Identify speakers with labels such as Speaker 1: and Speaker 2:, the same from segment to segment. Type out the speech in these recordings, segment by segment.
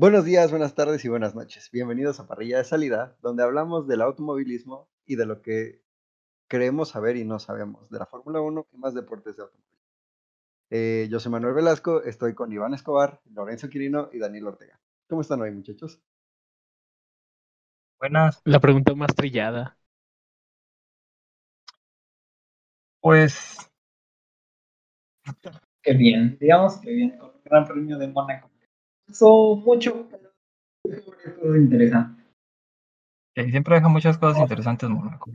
Speaker 1: Buenos días, buenas tardes y buenas noches. Bienvenidos a Parrilla de Salida, donde hablamos del automovilismo y de lo que creemos saber y no sabemos de la Fórmula 1 y más deportes de automóvil. Eh, yo soy Manuel Velasco, estoy con Iván Escobar, Lorenzo Quirino y Daniel Ortega. ¿Cómo están hoy, muchachos?
Speaker 2: Buenas.
Speaker 3: La pregunta más trillada.
Speaker 2: Pues. Qué bien, digamos que bien, con el Gran Premio de Mónaco. Pasó mucho, interesante.
Speaker 4: Sí, siempre deja muchas cosas interesantes Mónaco.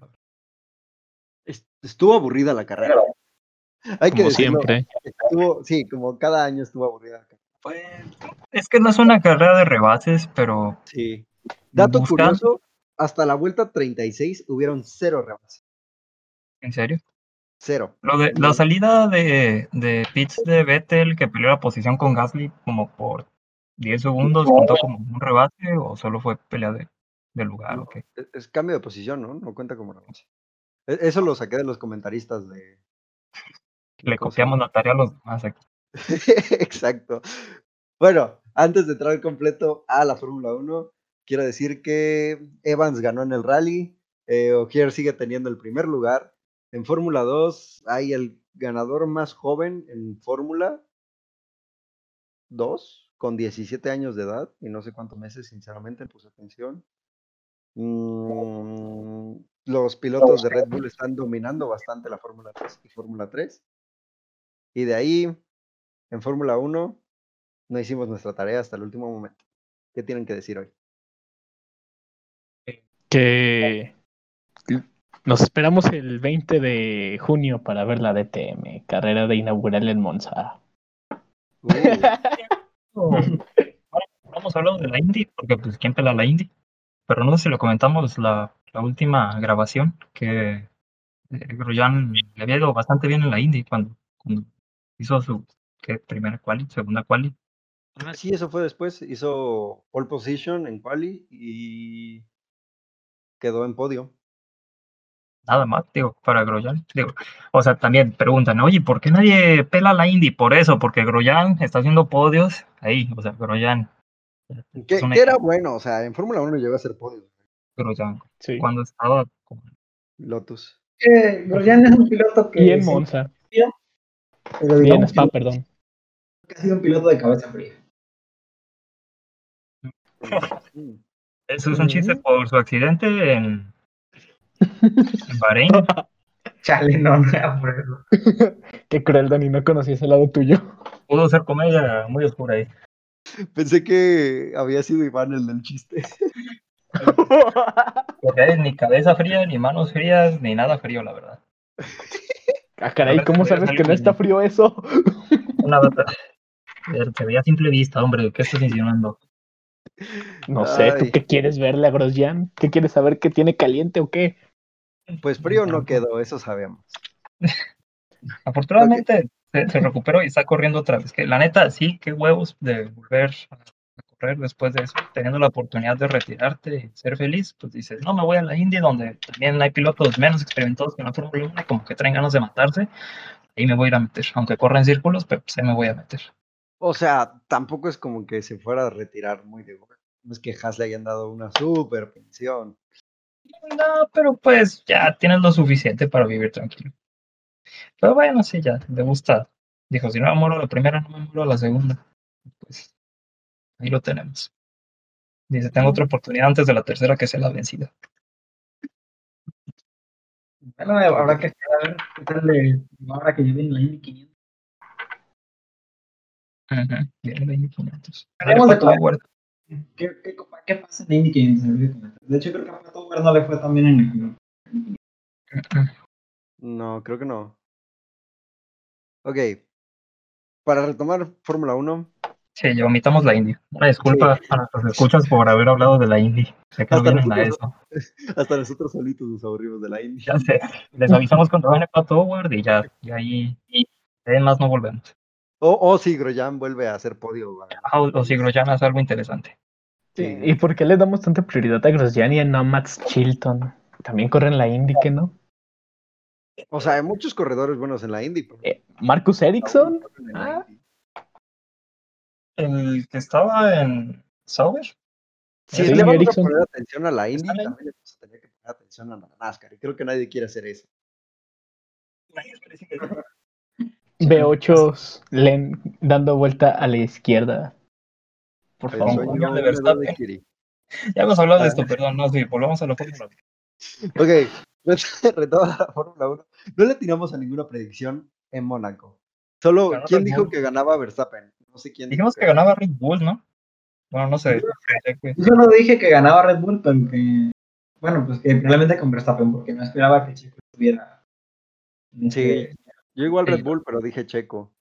Speaker 1: Estuvo aburrida la carrera. Hay que
Speaker 3: Como
Speaker 1: decirlo,
Speaker 3: siempre.
Speaker 1: estuvo- sí, como cada año estuvo aburrida.
Speaker 4: Pues, es que no es una carrera de rebases, pero
Speaker 1: Sí. Dato
Speaker 4: Buscan-
Speaker 1: curioso, hasta la vuelta 36 hubieron cero rebases.
Speaker 4: en serio.
Speaker 1: Cero.
Speaker 4: Lo de, la salida de, de pits de Vettel que peleó la posición con Gasly como por 10 segundos, ¿contó como un rebase o solo fue pelea de, de lugar?
Speaker 1: No,
Speaker 4: o qué?
Speaker 1: es, es cambio de posición, ¿no? No cuenta como rebase. E- Eso lo saqué de los comentaristas de...
Speaker 4: Le
Speaker 1: ¿cómo se
Speaker 4: copiamos la tarea a los demás aquí.
Speaker 1: Exacto. Bueno, antes de entrar completo a la Fórmula 1, quiero decir que Evans ganó en el rally, eh, sigue teniendo el primer lugar. En Fórmula 2 hay el ganador más joven en Fórmula 2, con 17 años de edad, y no sé cuántos meses, sinceramente, puse atención. Mm, los pilotos de Red Bull están dominando bastante la Fórmula 2 y Fórmula 3. Y de ahí, en Fórmula 1, no hicimos nuestra tarea hasta el último momento. ¿Qué tienen que decir hoy?
Speaker 3: Que nos esperamos el 20 de junio para ver la DTM, carrera de inaugural en Monza.
Speaker 1: Uh,
Speaker 4: A hablar de la Indy, porque pues quién pela la Indy. Pero no sé si lo comentamos la, última grabación, que eh, Grosjean le había ido bastante bien en la Indy cuando, hizo su primera quali, segunda quali.
Speaker 1: ah, sí, eso fue después. Hizo pole position en quali y quedó en podio.
Speaker 4: Nada más, digo, para Grosjean. Digo, o sea, también preguntan, oye, ¿por qué nadie pela la Indy? Por eso, porque Grosjean está haciendo podios ahí, o sea, Grosjean.
Speaker 1: Que, era bueno, o sea, en Fórmula 1 llegó a ser podio.
Speaker 4: Grosjean.
Speaker 3: Sí.
Speaker 4: Cuando estaba con
Speaker 1: Lotus.
Speaker 2: Que Grosjean es un piloto que.
Speaker 3: Y en
Speaker 2: sí,
Speaker 3: Monza.
Speaker 2: pero
Speaker 3: Y en
Speaker 2: digamos
Speaker 3: Spa, perdón.
Speaker 2: que ha sido un piloto de cabeza fría.
Speaker 4: Eso es un chiste por su accidente en, en Bahrein.
Speaker 2: Chale, no, por eso.
Speaker 3: Qué cruel, Dani, no conocí ese lado tuyo.
Speaker 4: Pudo ser comedia muy oscura ahí.
Speaker 1: Pensé que había sido Iván el del chiste.
Speaker 4: Porque hay ni cabeza fría, ni manos frías, ni nada frío, la verdad.
Speaker 3: Ah, caray, ¿cómo sabes que no está frío eso?
Speaker 4: Una bata. Se veía a simple vista, hombre. ¿Qué estás insinuando?
Speaker 3: No sé, ¿tú qué quieres verle a Grosjean? ¿Qué quieres saber que tiene caliente o qué?
Speaker 1: Pues frío no quedó, eso sabemos.
Speaker 4: Afortunadamente se, se recuperó y está corriendo otra vez. Que la neta, sí, qué huevos de volver a correr después de eso, teniendo la oportunidad de retirarte y ser feliz, pues dices, no, me voy a la Indy, donde también hay pilotos menos experimentados que en la Fórmula 1, como que traen ganas de matarse, ahí me voy a ir a meter, aunque corra en círculos, pero pues ahí me voy a meter.
Speaker 1: O sea, tampoco es como que se fuera a retirar muy de golpe. No es que Haas le hayan dado una super pensión.
Speaker 4: No, pero pues ya tienes lo suficiente para vivir tranquilo. Pero bueno, sí, ya, le gusta. Dijo, si no me muero la primera, no me muero la segunda. Pues ahí lo tenemos. Dice, tengo otra oportunidad antes de la tercera que sea la vencida.
Speaker 2: Bueno, habrá que esperar qué tal de ahora que lleven la Indy 500.
Speaker 4: Ujú, Viene la Indy 500.
Speaker 2: Hablemos
Speaker 4: Ayer
Speaker 2: de todo. ¿Qué, qué, qué pasa en la Indy 500? Se me olvidó comentar. De hecho, creo que a Pato no le fue tan bien en el.
Speaker 1: No, creo que no. Ok. Para retomar Fórmula 1,
Speaker 4: Sí, ya omitamos la Indy. Una disculpa a nuestros escuchas por haber hablado de la Indy. Sé que no
Speaker 1: Hasta
Speaker 4: a
Speaker 1: nosotros-
Speaker 4: eso.
Speaker 1: hasta nosotros solitos nos aburrimos de la India.
Speaker 4: Ya sé. Les avisamos cuando van a Pato Howard y ya, y ahí, y además no volvemos.
Speaker 1: O, o si Grosjean vuelve a hacer podio.
Speaker 4: Ah, O, o si Grosjean hace algo interesante.
Speaker 1: Sí.
Speaker 3: ¿Y por qué le damos tanta prioridad a Grosjean y a no a Max Chilton? También corren la Indy, ¿que no?
Speaker 1: O sea, hay muchos corredores buenos en la Indy. pero
Speaker 3: Eh, Marcus Ericsson. Ah.
Speaker 4: El que estaba en, Sauber.
Speaker 1: Si
Speaker 3: Sí,
Speaker 1: le vamos a poner atención a la Indy, también le vamos a tener que poner atención a la NASCAR. Y creo que nadie quiere hacer eso.
Speaker 3: B8 len, dando vuelta a la izquierda. Por
Speaker 1: El
Speaker 3: favor.
Speaker 4: de Verstappen. Ya hemos hablado de
Speaker 1: Ah.
Speaker 4: esto, perdón, no, sí, volvamos a la Fórmula uno.
Speaker 1: Ok, retomando la Fórmula 1. No le tiramos a ninguna predicción en Mónaco. Solo,
Speaker 4: Ganó
Speaker 1: ¿quién dijo que ganaba Verstappen? No sé quién.
Speaker 4: Dijimos
Speaker 1: dijo
Speaker 4: que ganaba Red Bull, ¿no? Bueno, no sé. que-
Speaker 2: Yo no dije que ganaba Red Bull, pero que. Bueno, pues que probablemente con Verstappen, porque no esperaba que Checo estuviera.
Speaker 1: Sí,
Speaker 2: ese-
Speaker 1: Yo igual Red. Bull, pero dije Checo.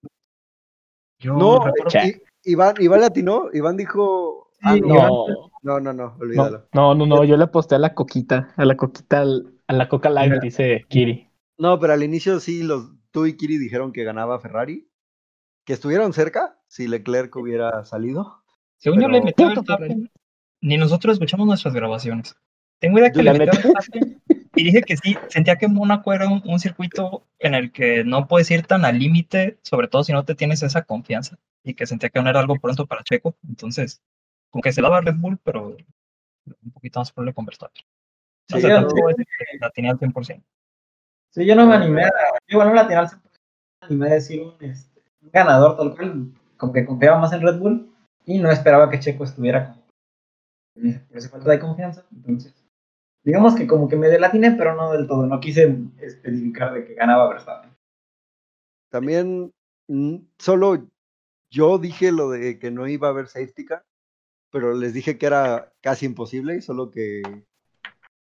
Speaker 4: Yo
Speaker 1: No,
Speaker 3: Che.
Speaker 1: Iván, Iván latinó. Iván dijo. ah,
Speaker 2: Sí,
Speaker 1: no,
Speaker 3: No,
Speaker 1: no, no, no,
Speaker 3: no,
Speaker 1: olvídalo.
Speaker 3: no, no, no, yo le aposté a la coquita, a la coquita, a la coca light,
Speaker 2: Mira.
Speaker 3: dice Kiri.
Speaker 1: No, pero al inicio sí, los, tú y Kiri dijeron que ganaba Ferrari. Que estuvieron cerca si Leclerc hubiera salido.
Speaker 4: Según yo le Verstappen, ni nosotros escuchamos nuestras grabaciones. Tengo idea que
Speaker 1: Yo
Speaker 4: le
Speaker 3: le
Speaker 4: metí a
Speaker 3: metí.
Speaker 4: Verstappen y dije que sí, sentía que Mónaco era un, un circuito en el que no puedes ir tan al límite, sobre todo si no te tienes esa confianza, y que sentía que no era algo pronto para Checo. Entonces, como que se daba Red Bull, pero un poquito más probable con Verstappen.
Speaker 1: Sí, yo-
Speaker 4: la tenía al 100%.
Speaker 2: Sí, yo no me animé a. Yo, bueno, la tenía al 100%, me animé a decir un, este, un ganador tal cual. Como que confiaba más en Red Bull y no esperaba que Checo estuviera con por esa falta de confianza. Entonces, digamos que como que me delatiné, pero no del todo. No quise especificar de que ganaba Verstappen.
Speaker 1: También mm, solo yo dije lo de que no iba a haber safety car, pero les dije que era casi imposible, solo que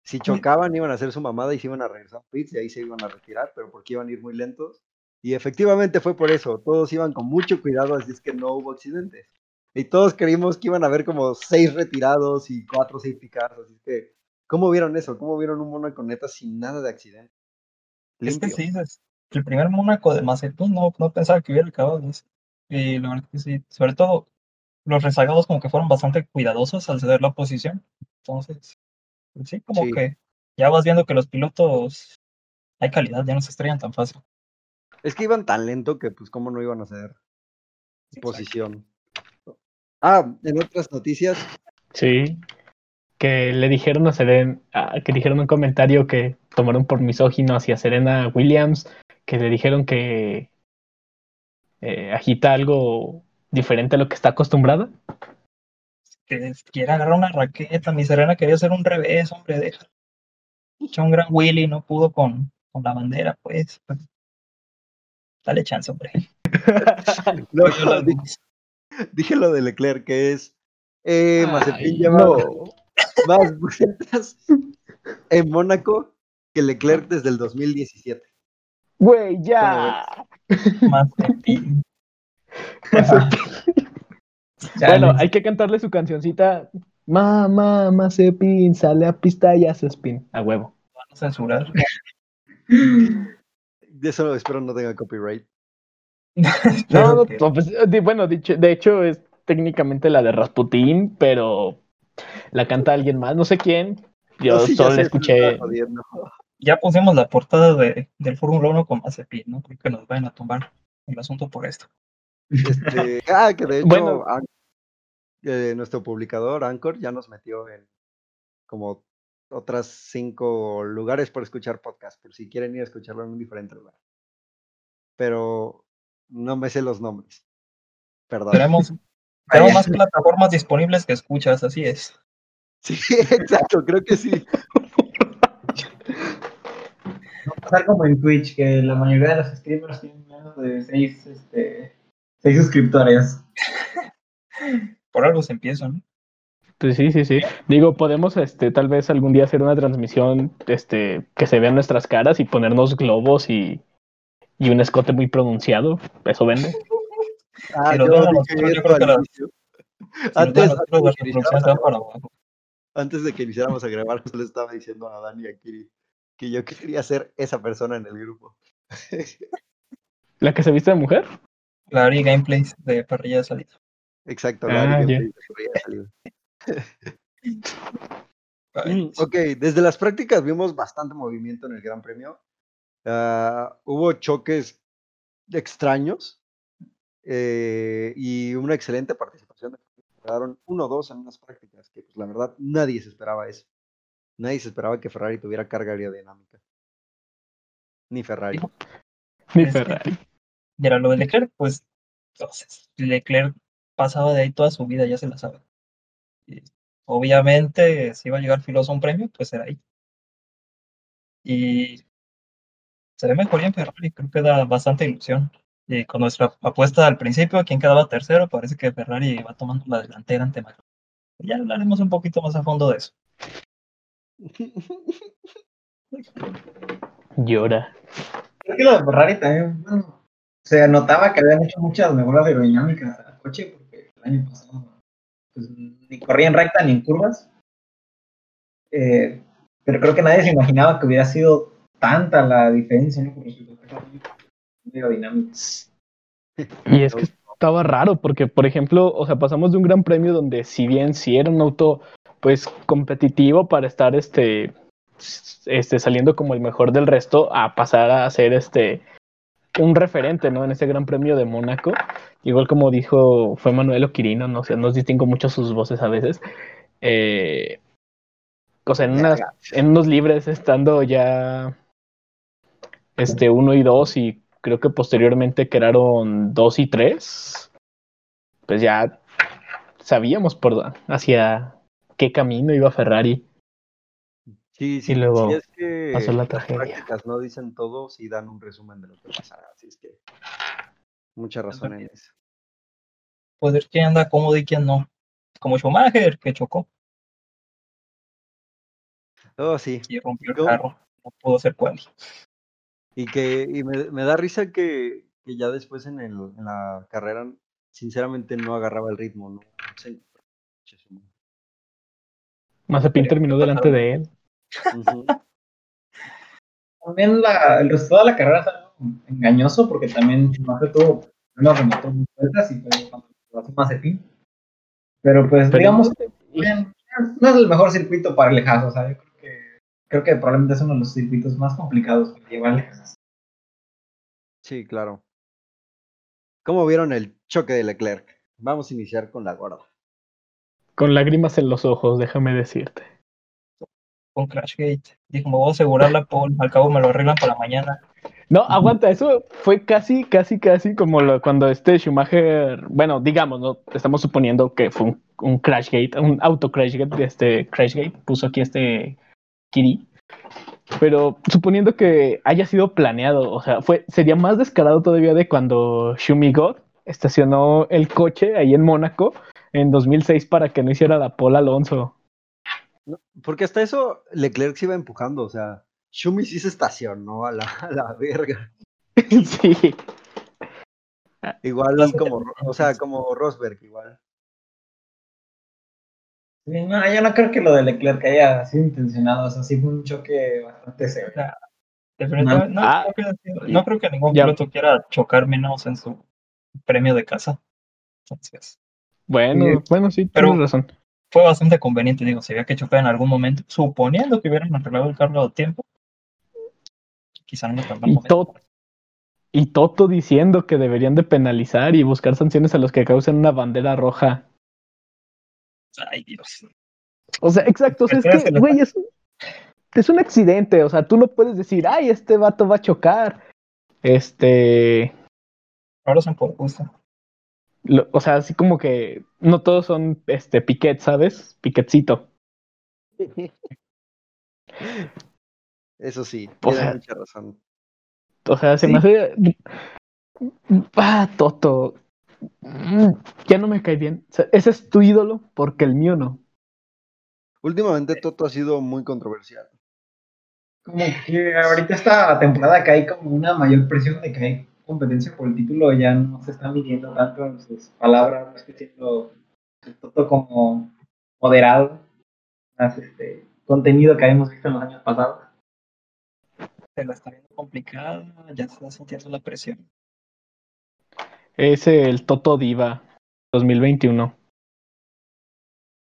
Speaker 1: si chocaban iban a hacer su mamada y se iban a regresar a pits y ahí se iban a retirar, pero porque iban a ir muy lentos. Y efectivamente fue por eso, todos iban con mucho cuidado, así es que no hubo accidentes. Y todos creímos que iban a haber como seis retirados y cuatro safety cars, así que, ¿cómo vieron eso? ¿Cómo vieron un Mónaco neta sin nada de accidente?
Speaker 4: Es que
Speaker 1: Limpio.
Speaker 4: sí, es el primer Mónaco de Mazepin, no, no pensaba que hubiera acabado así. Y la verdad es que sí, sobre todo los rezagados como que fueron bastante cuidadosos al ceder la posición. Entonces, pues sí, como
Speaker 1: Sí.
Speaker 4: que ya vas viendo que los pilotos hay calidad, ya no se estrellan tan fácil.
Speaker 1: Es que iban tan lento que, pues, ¿cómo no iban a ceder?
Speaker 4: Sí,
Speaker 1: posición. Ah, en otras noticias,
Speaker 3: Sí. Que le dijeron a Serena, que dijeron un comentario que tomaron por misógino hacia Serena Williams, que le dijeron que eh, agita algo diferente a lo que está acostumbrada.
Speaker 4: Que quiere agarrar una raqueta, mi Serena quería hacer un revés, hombre, deja. Echó un gran Willy, no pudo con, con la bandera, pues. Dale chance, hombre.
Speaker 1: no,
Speaker 4: Yo la-
Speaker 1: di- dije lo de Leclerc, que es eh, Mazepin
Speaker 3: Ay,
Speaker 1: lleva
Speaker 3: no.
Speaker 1: Más vueltas en Mónaco que Leclerc desde el 2017.
Speaker 3: Güey, ya.
Speaker 4: Mazepin.
Speaker 3: Bueno, hay que cantarle su cancioncita. Mamá, Mazepin, sale a pista y hace spin. A huevo.
Speaker 4: Van a censurar.
Speaker 1: De eso espero no tenga copyright.
Speaker 3: No, no, pues, de- bueno, dicho- de hecho es técnicamente la de Rasputín, pero la canta alguien más, no sé quién. Yo
Speaker 1: No, sí, ya
Speaker 3: solo la escuché.
Speaker 4: ya pusimos la portada de, del Fórmula 1 con Mazepin, ¿no? Creo que nos vayan a tumbar el asunto por esto.
Speaker 1: Este, ah, que de hecho
Speaker 3: Bueno.
Speaker 1: An- eh, nuestro publicador Anchor ya nos metió en como otras cinco lugares por escuchar podcast, por si quieren ir a escucharlo en un diferente lugar. Pero no me sé los nombres. Perdón.
Speaker 4: Tenemos, tenemos más plataformas disponibles que escuchas, así es.
Speaker 1: Sí, exacto, creo que sí.
Speaker 2: Va a pasar como en Twitch, que la mayoría de los streamers tienen menos de 6 este, seis suscriptores.
Speaker 4: Por algo se empieza, ¿no?
Speaker 3: Pues sí, sí, sí. Digo, podemos este, tal vez algún día hacer una transmisión este, que se vean nuestras caras y ponernos globos y, y un escote muy pronunciado. Eso vende.
Speaker 1: Ah,
Speaker 4: Si
Speaker 1: yo
Speaker 4: nosotros, yo creo que. Si
Speaker 1: Antes,
Speaker 4: nosotros,
Speaker 1: de que iniciáramos a
Speaker 4: para
Speaker 1: grabar-
Speaker 4: abajo.
Speaker 1: antes de que iniciáramos a grabar, justo le estaba diciendo a Dani y a Kiri que yo quería ser esa persona en el grupo.
Speaker 3: ¿La que se viste de mujer?
Speaker 4: La Ari Gameplays de parrilla de salida.
Speaker 1: Exacto,
Speaker 3: Ah,
Speaker 1: la Ari
Speaker 3: ya.
Speaker 1: Gameplay de Correa salió.
Speaker 4: Ay,
Speaker 1: Mm, ok, desde las prácticas vimos bastante movimiento en el Gran Premio. Ah, hubo choques extraños eh, y una excelente participación de quedaron 1-2 en unas prácticas, que pues la verdad nadie se esperaba eso. Nadie se esperaba que Ferrari tuviera carga aerodinámica. Ni Ferrari.
Speaker 3: Ni Ferrari.
Speaker 4: Y era lo de Leclerc, pues entonces Leclerc pasaba de ahí toda su vida, ya se la sabe. Y obviamente, si iba a llegar filoso a un premio, pues era ahí. Y se ve mejoría en Ferrari, creo que da bastante ilusión. Y con nuestra apuesta al principio, quien quedaba tercero, parece que Ferrari va tomando la delantera ante McLaren. Ya hablaremos un poquito más a fondo de eso.
Speaker 3: Llora.
Speaker 2: Creo que lo de Ferrari también, bueno, se notaba que habían hecho muchas mejoras aerodinámicas al coche, porque el año pasado pues, ni corría en recta ni en curvas. Eh, pero creo que nadie se imaginaba que hubiera sido tanta la diferencia ¿no? con
Speaker 3: Y es que estaba raro, porque, por ejemplo, o sea, pasamos de un gran premio donde, si bien sí era un auto, pues, competitivo para estar, este, este, saliendo como el mejor del resto, a pasar a ser, este, un referente, ¿no? En ese gran premio de Mónaco. Igual como dijo, fue Manuel Oquirino, no sé, nos distingo mucho sus voces a veces. Eh, o sea, en, unas, en unos libres, estando ya, este, uno y dos, y creo que posteriormente quedaron dos y tres, pues ya sabíamos por hacia qué camino iba Ferrari.
Speaker 1: Sí, sí,
Speaker 3: luego
Speaker 1: sí, es que
Speaker 3: pasó la
Speaker 1: las
Speaker 3: tragedia.
Speaker 1: prácticas no dicen todo, sí dan un resumen de lo que pasa, así es que mucha razón en eso.
Speaker 4: Pues ver quién anda cómodo y quién no. Como Schumacher, que chocó
Speaker 1: Oh, sí,
Speaker 4: y rompió el carro. No pudo ser cual.
Speaker 1: Y que y me, me da risa que, que ya después en, el, en la carrera, sinceramente no agarraba el ritmo, no
Speaker 3: Mazepin terminó delante de él.
Speaker 2: También la, el resultado de la carrera fue algo engañoso, porque también Schumacher tuvo una remató muy vueltas y fue cuando lo hace Mazepin. Pero pues,
Speaker 3: Pero-
Speaker 2: digamos, no es el mejor circuito para el Haas, o sea, yo creo creo que probablemente es uno de los circuitos más complicados Haas.
Speaker 1: Sí, claro. ¿Cómo vieron el choque de Leclerc? Vamos a iniciar con la gorda.
Speaker 3: Con lágrimas en los ojos, déjame decirte.
Speaker 4: Con Crashgate. Dijo, me voy a asegurar la pole. Al cabo me lo arreglan para mañana.
Speaker 3: No, aguanta, eso fue casi, casi, casi como lo- cuando este Schumacher, bueno, digamos, no estamos suponiendo que fue un, un Crashgate, un auto Crashgate, este Crashgate, puso aquí este Kiri. Pero suponiendo que haya sido planeado, o sea, fue, sería más descarado todavía de cuando Shumi God estacionó el coche ahí en Mónaco en 2006 para que no hiciera la pole Alonso.
Speaker 1: No, porque hasta eso Leclerc se iba empujando, o sea, Schumi sí se estacionó a la, a la verga.
Speaker 3: sí.
Speaker 1: Igual como, o sea, como Rosberg, igual.
Speaker 2: Sí, No, yo no creo que lo de Leclerc haya sido intencionado, o sea, sí fue un choque bastante severo.
Speaker 4: Definitivamente, no,
Speaker 3: Ah.
Speaker 4: creo que, no creo que ningún
Speaker 3: Ya.
Speaker 4: piloto quiera chocar menos en su premio de casa. Entonces,
Speaker 3: Bueno,
Speaker 2: Sí.
Speaker 3: bueno, sí,
Speaker 4: Pero-
Speaker 3: tienes razón.
Speaker 4: fue bastante conveniente, digo, si había que chocar en algún momento, suponiendo que hubieran arreglado el carro a tiempo. Quizá no
Speaker 3: Y. To- y Toto diciendo que deberían de penalizar y buscar sanciones a los que causen una bandera roja.
Speaker 4: Ay, Dios.
Speaker 3: O sea, exacto, o sea, es que, güey, es, es un accidente, o sea, tú no puedes decir, ay, este vato va a chocar. Este,
Speaker 4: Ahora son por gusto.
Speaker 3: lo- o sea, así como que no todos son, este, Piquet, ¿sabes? Piquetcito.
Speaker 1: Eso sí,
Speaker 3: O
Speaker 1: tiene
Speaker 3: sea,
Speaker 1: mucha razón.
Speaker 3: O sea, se
Speaker 2: Sí.
Speaker 3: me hace. Ah, Toto. Mm, Ya no me cae bien. O sea, ese es tu ídolo porque el mío no.
Speaker 1: Últimamente Toto ha sido muy controversial.
Speaker 2: Como que ahorita esta temporada que hay como una mayor presión de que hay competencia por el título, ya no se está midiendo tanto en sus palabras, no está siendo todo como moderado, más este contenido que habíamos visto en los años pasados.
Speaker 4: Se la está viendo complicada, ya se está sintiendo la presión.
Speaker 3: Es el Toto Diva 2021.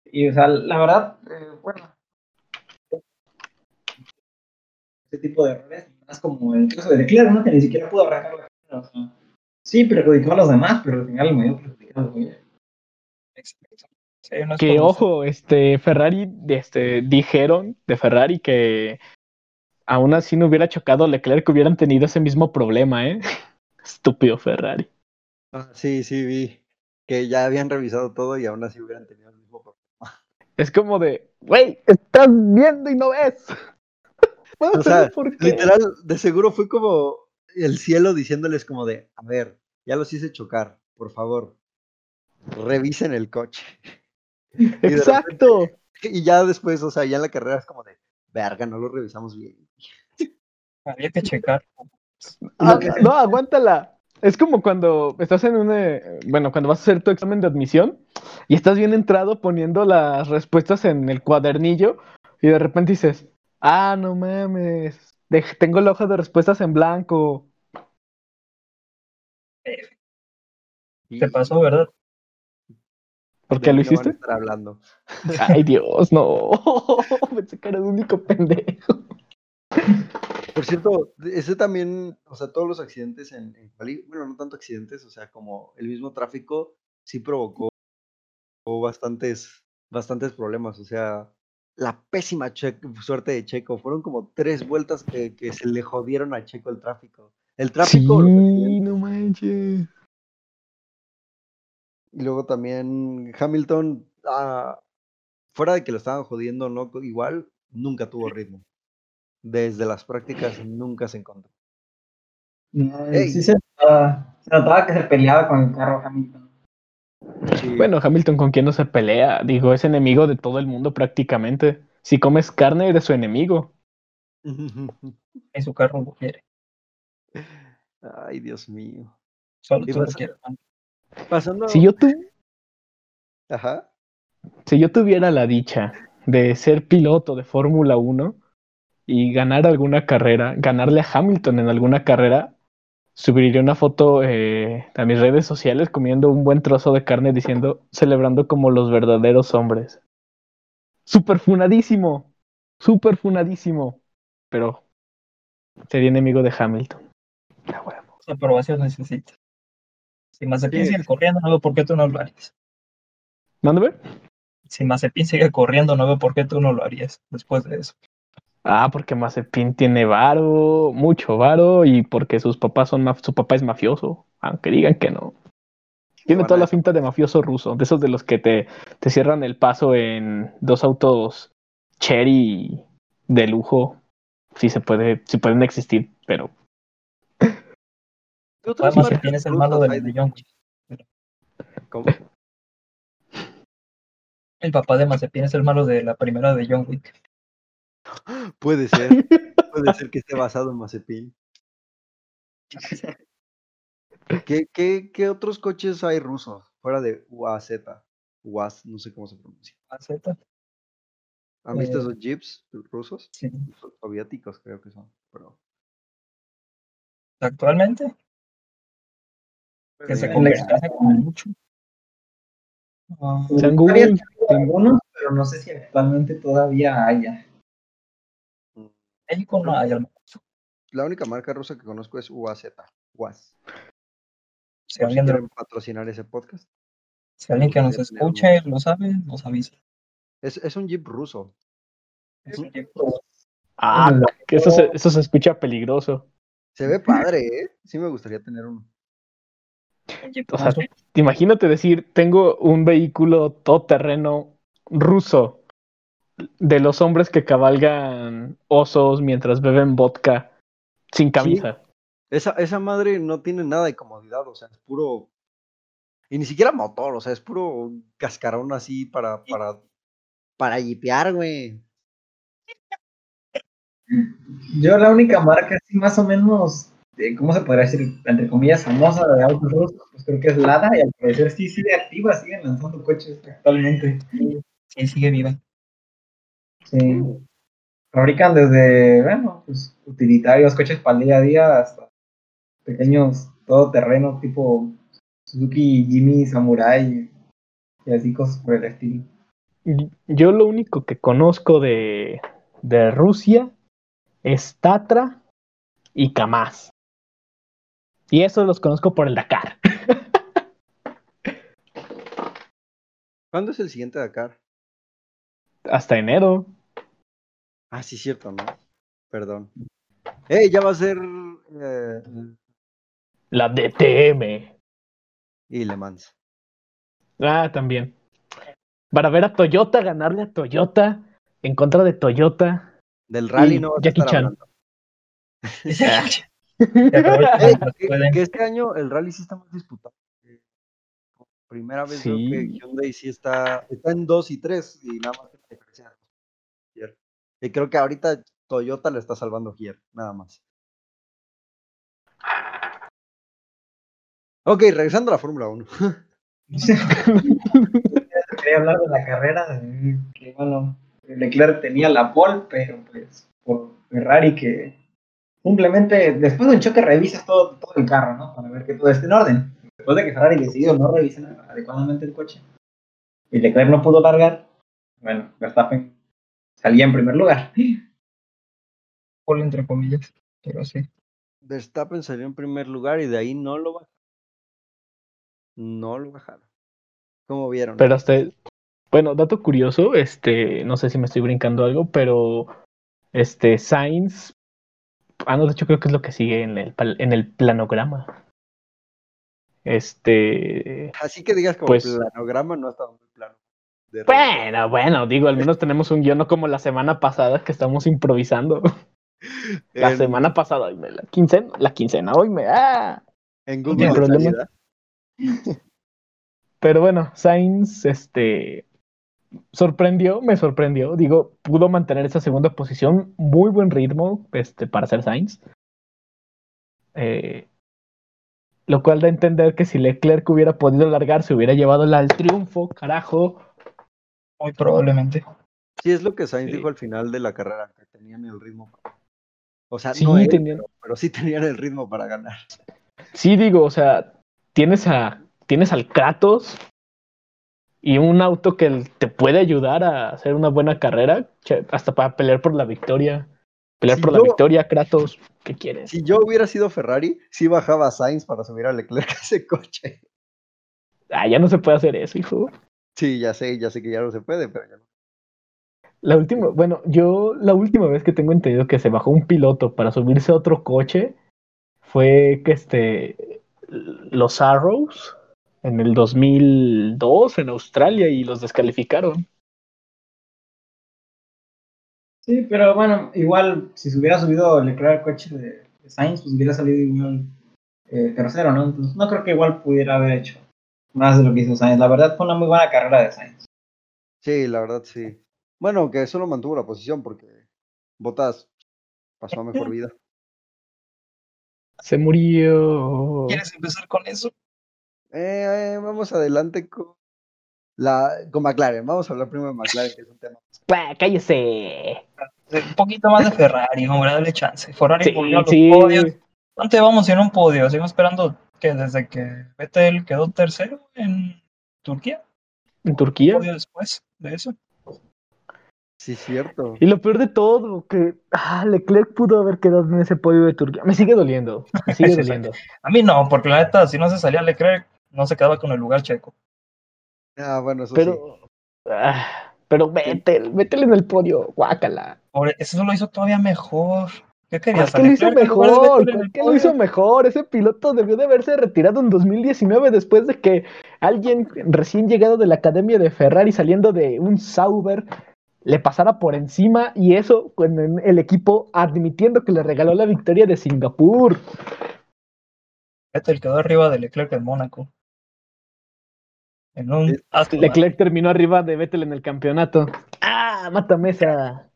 Speaker 2: Y o sea, la verdad, eh, bueno, ese tipo de errores, más como el caso de Leclerc, ¿no? que ni siquiera pudo arrancar la carrera, o sea, sí perjudicó a los demás, pero al final me dio perjudicado, güey.
Speaker 4: Sí, no es
Speaker 3: Que ojo, este Ferrari, este, dijeron de Ferrari que aún así no hubiera chocado Leclerc, que hubieran tenido ese mismo problema, ¿eh? Estúpido Ferrari.
Speaker 1: Ah, sí, sí, vi que ya habían revisado todo y aún así hubieran tenido el mismo problema.
Speaker 3: Es como de, güey, estás viendo y no ves. No
Speaker 1: O sea,
Speaker 3: por qué.
Speaker 1: Literal, de seguro fue como el cielo diciéndoles como de, a ver, ya los hice chocar, por favor, revisen el coche.
Speaker 3: Exacto.
Speaker 1: Y ya después, o sea, ya en la carrera es como de, verga, no lo revisamos bien.
Speaker 4: Había que checar.
Speaker 3: Ah, no, aguántala. Es como cuando estás en un, eh, bueno, cuando vas a hacer tu examen de admisión y estás bien entrado poniendo las respuestas en el cuadernillo y de repente dices, ah, no mames, tengo la hoja de respuestas en blanco.
Speaker 4: Te pasó, ¿verdad?
Speaker 3: ¿Por qué lo hiciste?
Speaker 1: estar hablando.
Speaker 3: Ay, Dios, no. Pensé que era el único pendejo.
Speaker 1: Por cierto, ese también, o sea, todos los accidentes en, en Cali, bueno, no tanto accidentes, o sea, como el mismo tráfico sí provocó bastantes, bastantes problemas, o sea, la pésima suerte de Checo, fueron como tres vueltas que, que se le jodieron a Checo el tráfico. El
Speaker 3: Sí,
Speaker 1: tráfico, accidentes,
Speaker 3: no manches.
Speaker 1: y luego también Hamilton, ah, fuera de que lo estaban jodiendo, no, igual, nunca tuvo ritmo. Desde las prácticas nunca se encontró.
Speaker 2: No,
Speaker 1: Ey.
Speaker 2: sí se notaba, se notaba que se peleaba con el carro Hamilton.
Speaker 1: Sí.
Speaker 3: Bueno, Hamilton con quién no se pelea, digo, es enemigo de todo el mundo prácticamente. Si comes carne, eres su enemigo.
Speaker 4: En su carro lo quiere.
Speaker 1: Ay, Dios mío.
Speaker 4: Solo tú lo.
Speaker 1: Pasando.
Speaker 3: Si yo, tu-
Speaker 1: Ajá.
Speaker 3: si yo tuviera la dicha de ser piloto de Fórmula 1 y ganar alguna carrera, ganarle a Hamilton en alguna carrera, subiría una foto eh, a mis redes sociales comiendo un buen trozo de carne diciendo, celebrando como los verdaderos hombres. Súper funadísimo, súper funadísimo, pero sería enemigo de Hamilton. A huevo.
Speaker 4: Aprobación necesita. Si Mazepin
Speaker 1: Sí.
Speaker 4: sigue corriendo, no veo por qué tú no lo harías.
Speaker 3: ¿Mándame?
Speaker 4: Si Mazepin sigue corriendo, no veo por qué tú no lo harías después de eso.
Speaker 3: Ah, porque Mazepin tiene varo, mucho varo, y porque sus papás son maf- su papá es mafioso, aunque digan que no. Tiene toda la finta de mafioso ruso, de esos de los que te, te cierran el paso en dos autos Cherry de lujo. Sí se puede, sí pueden existir, pero
Speaker 1: ¿Qué otras
Speaker 4: Además,
Speaker 1: marcas
Speaker 4: Mazepin es el malo de
Speaker 1: hay
Speaker 4: la de John Wick.
Speaker 1: ¿Cómo?
Speaker 4: El papá de Mazepin es el malo de la primera de John Wick.
Speaker 1: Puede ser. Puede ser que esté basado en Mazepin. ¿Qué, qué, qué otros coches hay rusos? Fuera de UAZ. UAZ, no sé cómo se pronuncia.
Speaker 4: Mazeta,
Speaker 1: ¿Han visto
Speaker 4: Eh,
Speaker 1: esos jeeps rusos?
Speaker 4: sí.
Speaker 1: So- Soviéticos creo que son. Pero,
Speaker 4: Actualmente, que se como mucho.
Speaker 3: Google,
Speaker 2: algunos, pero no sé si actualmente todavía haya.
Speaker 4: México no hay, al menos.
Speaker 1: la única marca rusa que conozco es UAZ. UAZ.
Speaker 4: Si alguien, de-
Speaker 1: quieren patrocinar ese podcast.
Speaker 4: si alguien que nos escuche lo sabe, nos avisa.
Speaker 1: Es, es un jeep ruso.
Speaker 4: Es un jeep.
Speaker 3: ah, que eso se, eso se escucha peligroso.
Speaker 1: Se ve padre, ¿eh? Sí me gustaría tener uno.
Speaker 3: O sea,
Speaker 4: ruso.
Speaker 3: Imagínate decir, tengo un vehículo todoterreno ruso de los hombres que cabalgan osos mientras beben vodka sin camisa.
Speaker 1: Esa, esa madre no tiene nada de comodidad, o sea, es puro. Y ni siquiera motor, o sea, es puro cascarón así para, para, para jipear, güey.
Speaker 2: Yo la única marca así más o menos, eh, ¿cómo se podría decir? Entre comillas, famosa de autos rusos, pues creo que es Lada y al parecer sí sigue activa, siguen lanzando coches actualmente.
Speaker 4: Sí, sigue viva.
Speaker 2: Sí. Fabrican desde, bueno, pues utilitarios, coches para el día a día, hasta pequeños todoterreno tipo Suzuki, Jimmy, Samurai y así cosas por el estilo.
Speaker 3: Yo lo único que conozco de, de Rusia es Tatra y Kamaz. Y eso los conozco por el Dakar.
Speaker 1: ¿Cuándo es el siguiente Dakar?
Speaker 3: Hasta enero.
Speaker 1: Ah, sí, cierto, ¿no? Perdón. ¡Eh! Ya va a ser. eh,
Speaker 3: La DTM.
Speaker 1: y Le Mans.
Speaker 3: Ah, también. Para ver a Toyota ganarle a Toyota en contra de Toyota.
Speaker 1: Del rally
Speaker 3: Y
Speaker 1: no
Speaker 3: Jackie Chan.
Speaker 1: Eh, que, este año el rally sí está más disputado. Eh, por Primera vez veo que. Hyundai sí está, está en 2 y 3 y nada más que la diferencia. Y creo que ahorita Toyota le está salvando Gier, nada más. Ok, regresando a la Fórmula 1.
Speaker 2: Quería hablar de la carrera, que bueno, Leclerc tenía la pole, pero pues por Ferrari que simplemente después de un choque revisas todo, todo el carro, ¿no? Para ver que todo esté en orden. Después de que Ferrari decidió no revisar adecuadamente el coche y Leclerc no pudo largar, bueno, Verstappen salía en primer lugar.
Speaker 4: Pole entre comillas, pero sí.
Speaker 1: Verstappen salió en primer lugar y de ahí no lo bajaron. No lo bajaron. ¿Cómo vieron?
Speaker 3: Pero hasta. Bueno, dato curioso, este, no sé si me estoy brincando algo, pero este Sainz. Ah, no, de hecho creo que es lo que sigue en el, en el planograma. Este.
Speaker 1: Así que digas como
Speaker 3: pues-
Speaker 1: planograma no estaba muy plano. De.
Speaker 3: Bueno, bueno, digo, al menos tenemos un guion no como la semana pasada que estamos improvisando. La
Speaker 1: En-
Speaker 3: semana pasada, la quincena, la quincena, hoy me. ¡Ah!
Speaker 1: En Google.
Speaker 3: Pero bueno, Sainz, este, sorprendió, me sorprendió. Digo, pudo mantener esa segunda posición, muy buen ritmo, este, para ser Sainz. Eh, lo cual da a entender que si Leclerc hubiera podido largar, se hubiera llevado al triunfo, carajo.
Speaker 4: Muy probablemente.
Speaker 1: Sí, es lo que Sainz
Speaker 3: Sí.
Speaker 1: dijo al final de la carrera, que tenían el ritmo. para- O sea,
Speaker 3: Sí,
Speaker 1: no él,
Speaker 3: tenían-
Speaker 1: pero, pero sí tenían el ritmo para ganar.
Speaker 3: Sí, digo, o sea, tienes a, tienes al Kratos y un auto que te puede ayudar a hacer una buena carrera, hasta para pelear por la victoria. Pelear
Speaker 1: Si
Speaker 3: por la victoria, Kratos, ¿qué quieres?
Speaker 1: Si yo hubiera sido Ferrari, sí bajaba a Sainz para subir a Leclerc a ese coche.
Speaker 3: Ah, ya no se puede hacer eso, hijo.
Speaker 1: Sí, ya sé, ya sé que ya no se puede, pero ya no.
Speaker 3: La última, bueno, yo la última vez que tengo entendido que se bajó un piloto para subirse a otro coche fue que este los Arrows en el 2002 en Australia y los descalificaron.
Speaker 2: Sí, pero bueno, igual si se hubiera subido Leclerc al coche de, de Sainz, pues hubiera salido igual eh, tercero, ¿no? Entonces no creo que igual pudiera haber hecho más de lo que hizo Sainz. La verdad fue una muy buena carrera de Sainz.
Speaker 1: Sí, la verdad sí. Bueno, que solo mantuvo la posición porque Botas pasó a mejor vida.
Speaker 3: Se murió.
Speaker 4: ¿Quieres empezar con eso?
Speaker 1: Eh, eh, vamos adelante con la con McLaren. Vamos a hablar primero de McLaren, que es un tema.
Speaker 3: ¡Bah, cállese!
Speaker 4: Un poquito más de Ferrari, hombre, dale chance. Ferrari
Speaker 3: Sí,
Speaker 4: volvió a los
Speaker 3: sí.
Speaker 4: podios. ¿Dónde vamos en un podio? Seguimos esperando que desde que Vettel quedó tercero en Turquía.
Speaker 3: En Turquía.
Speaker 4: Podio después de eso.
Speaker 1: Sí, cierto.
Speaker 3: Y lo peor de todo, que ah, Leclerc pudo haber quedado en ese podio de Turquía. Me sigue doliendo. Me sigue
Speaker 4: Sí, sí.
Speaker 3: doliendo.
Speaker 4: A mí no, porque la neta, si no se salía Leclerc, no se quedaba con el lugar checo.
Speaker 1: Ah, bueno, eso sí.
Speaker 3: Pero. ah, pero vete, métele en el podio. Guácala.
Speaker 4: Eso lo hizo todavía mejor. ¿Qué
Speaker 3: ¿Cuál
Speaker 4: querías?
Speaker 3: que lo hizo
Speaker 4: ¿A Leclerc en lugar de
Speaker 3: mejor?
Speaker 4: Vettel en
Speaker 3: ¿Cuál
Speaker 4: el
Speaker 3: que lo hizo mejor? Ese piloto debió de haberse retirado en 2019 después de que alguien recién llegado de la academia de Ferrari saliendo de un Sauber le pasara por encima y eso con el equipo admitiendo que le regaló la victoria de Singapur.
Speaker 4: Vettel quedó arriba de Leclerc en Mónaco. En un
Speaker 3: Leclerc terminó arriba de Vettel en el campeonato. ¡Ah! ¡Mátame esa!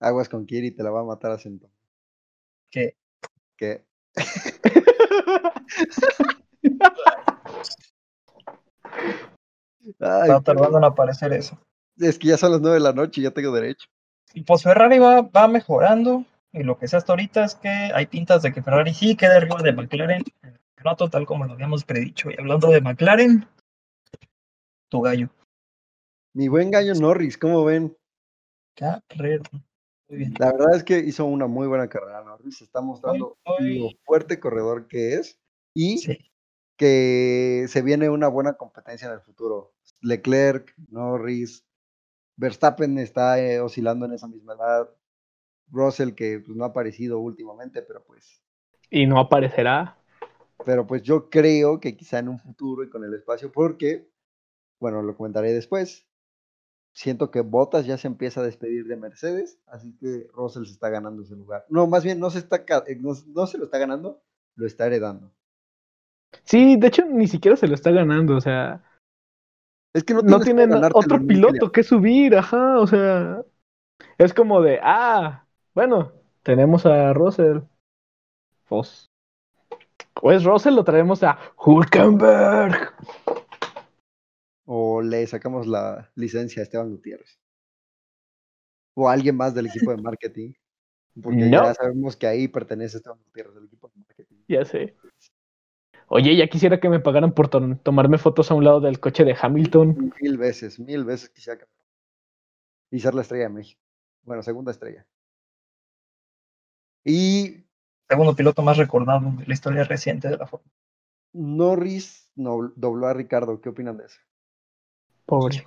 Speaker 1: Aguas con Kiri, te la va a matar a Centón.
Speaker 4: ¿Qué?
Speaker 1: Ay,
Speaker 4: Estaba tardando en aparecer eso.
Speaker 1: es que ya son las nueve de la noche y ya tengo derecho.
Speaker 4: Y pues Ferrari va, va mejorando. Y lo que sé hasta ahorita es que hay pintas de que Ferrari sí quede arriba de McLaren. en el campeonato, tal como lo habíamos predicho. Y hablando de McLaren, tu gallo.
Speaker 1: Mi buen gallo Norris, ¿cómo ven?
Speaker 4: Carrera. Muy bien.
Speaker 1: La verdad es que hizo una muy buena carrera. Norris se está mostrando
Speaker 4: Muy, muy-
Speaker 1: lo fuerte corredor que es. Y
Speaker 4: Sí.
Speaker 1: que se viene una buena competencia en el futuro. Leclerc, Norris, Verstappen está eh, oscilando en esa misma edad. Russell, que pues, no ha aparecido últimamente, pero pues.
Speaker 3: Y no aparecerá.
Speaker 1: Pero pues yo creo que quizá en un futuro y con el espacio, porque, bueno, lo comentaré después. Siento que Bottas ya se empieza a despedir de Mercedes, así que Russell se está ganando ese lugar. No, más bien no se, está, eh, no, no se lo está ganando, lo está heredando.
Speaker 3: Sí, de hecho ni siquiera se lo está ganando, o sea.
Speaker 1: Es que no,
Speaker 3: No tienen otro piloto que subir, ajá, o sea. Es como de, ah, bueno, tenemos a Russell. Pues. O es Russell o traemos a Hulkenberg.
Speaker 1: O le sacamos la licencia a Esteban Gutiérrez. O a alguien más del equipo de marketing. Porque
Speaker 3: No.
Speaker 1: ya sabemos que ahí pertenece Esteban Gutiérrez, del equipo de marketing.
Speaker 3: Ya sé. Oye, ya quisiera que me pagaran por to- tomarme fotos a un lado del coche de Hamilton.
Speaker 1: Mil veces, mil veces quisiera que... Y ser la estrella de México. Bueno, segunda estrella. Y
Speaker 4: Segundo piloto más recordado de la historia reciente de la Fórmula.
Speaker 1: Norris no, dobló a Ricardo. ¿Qué opinan de eso?
Speaker 3: Pobre,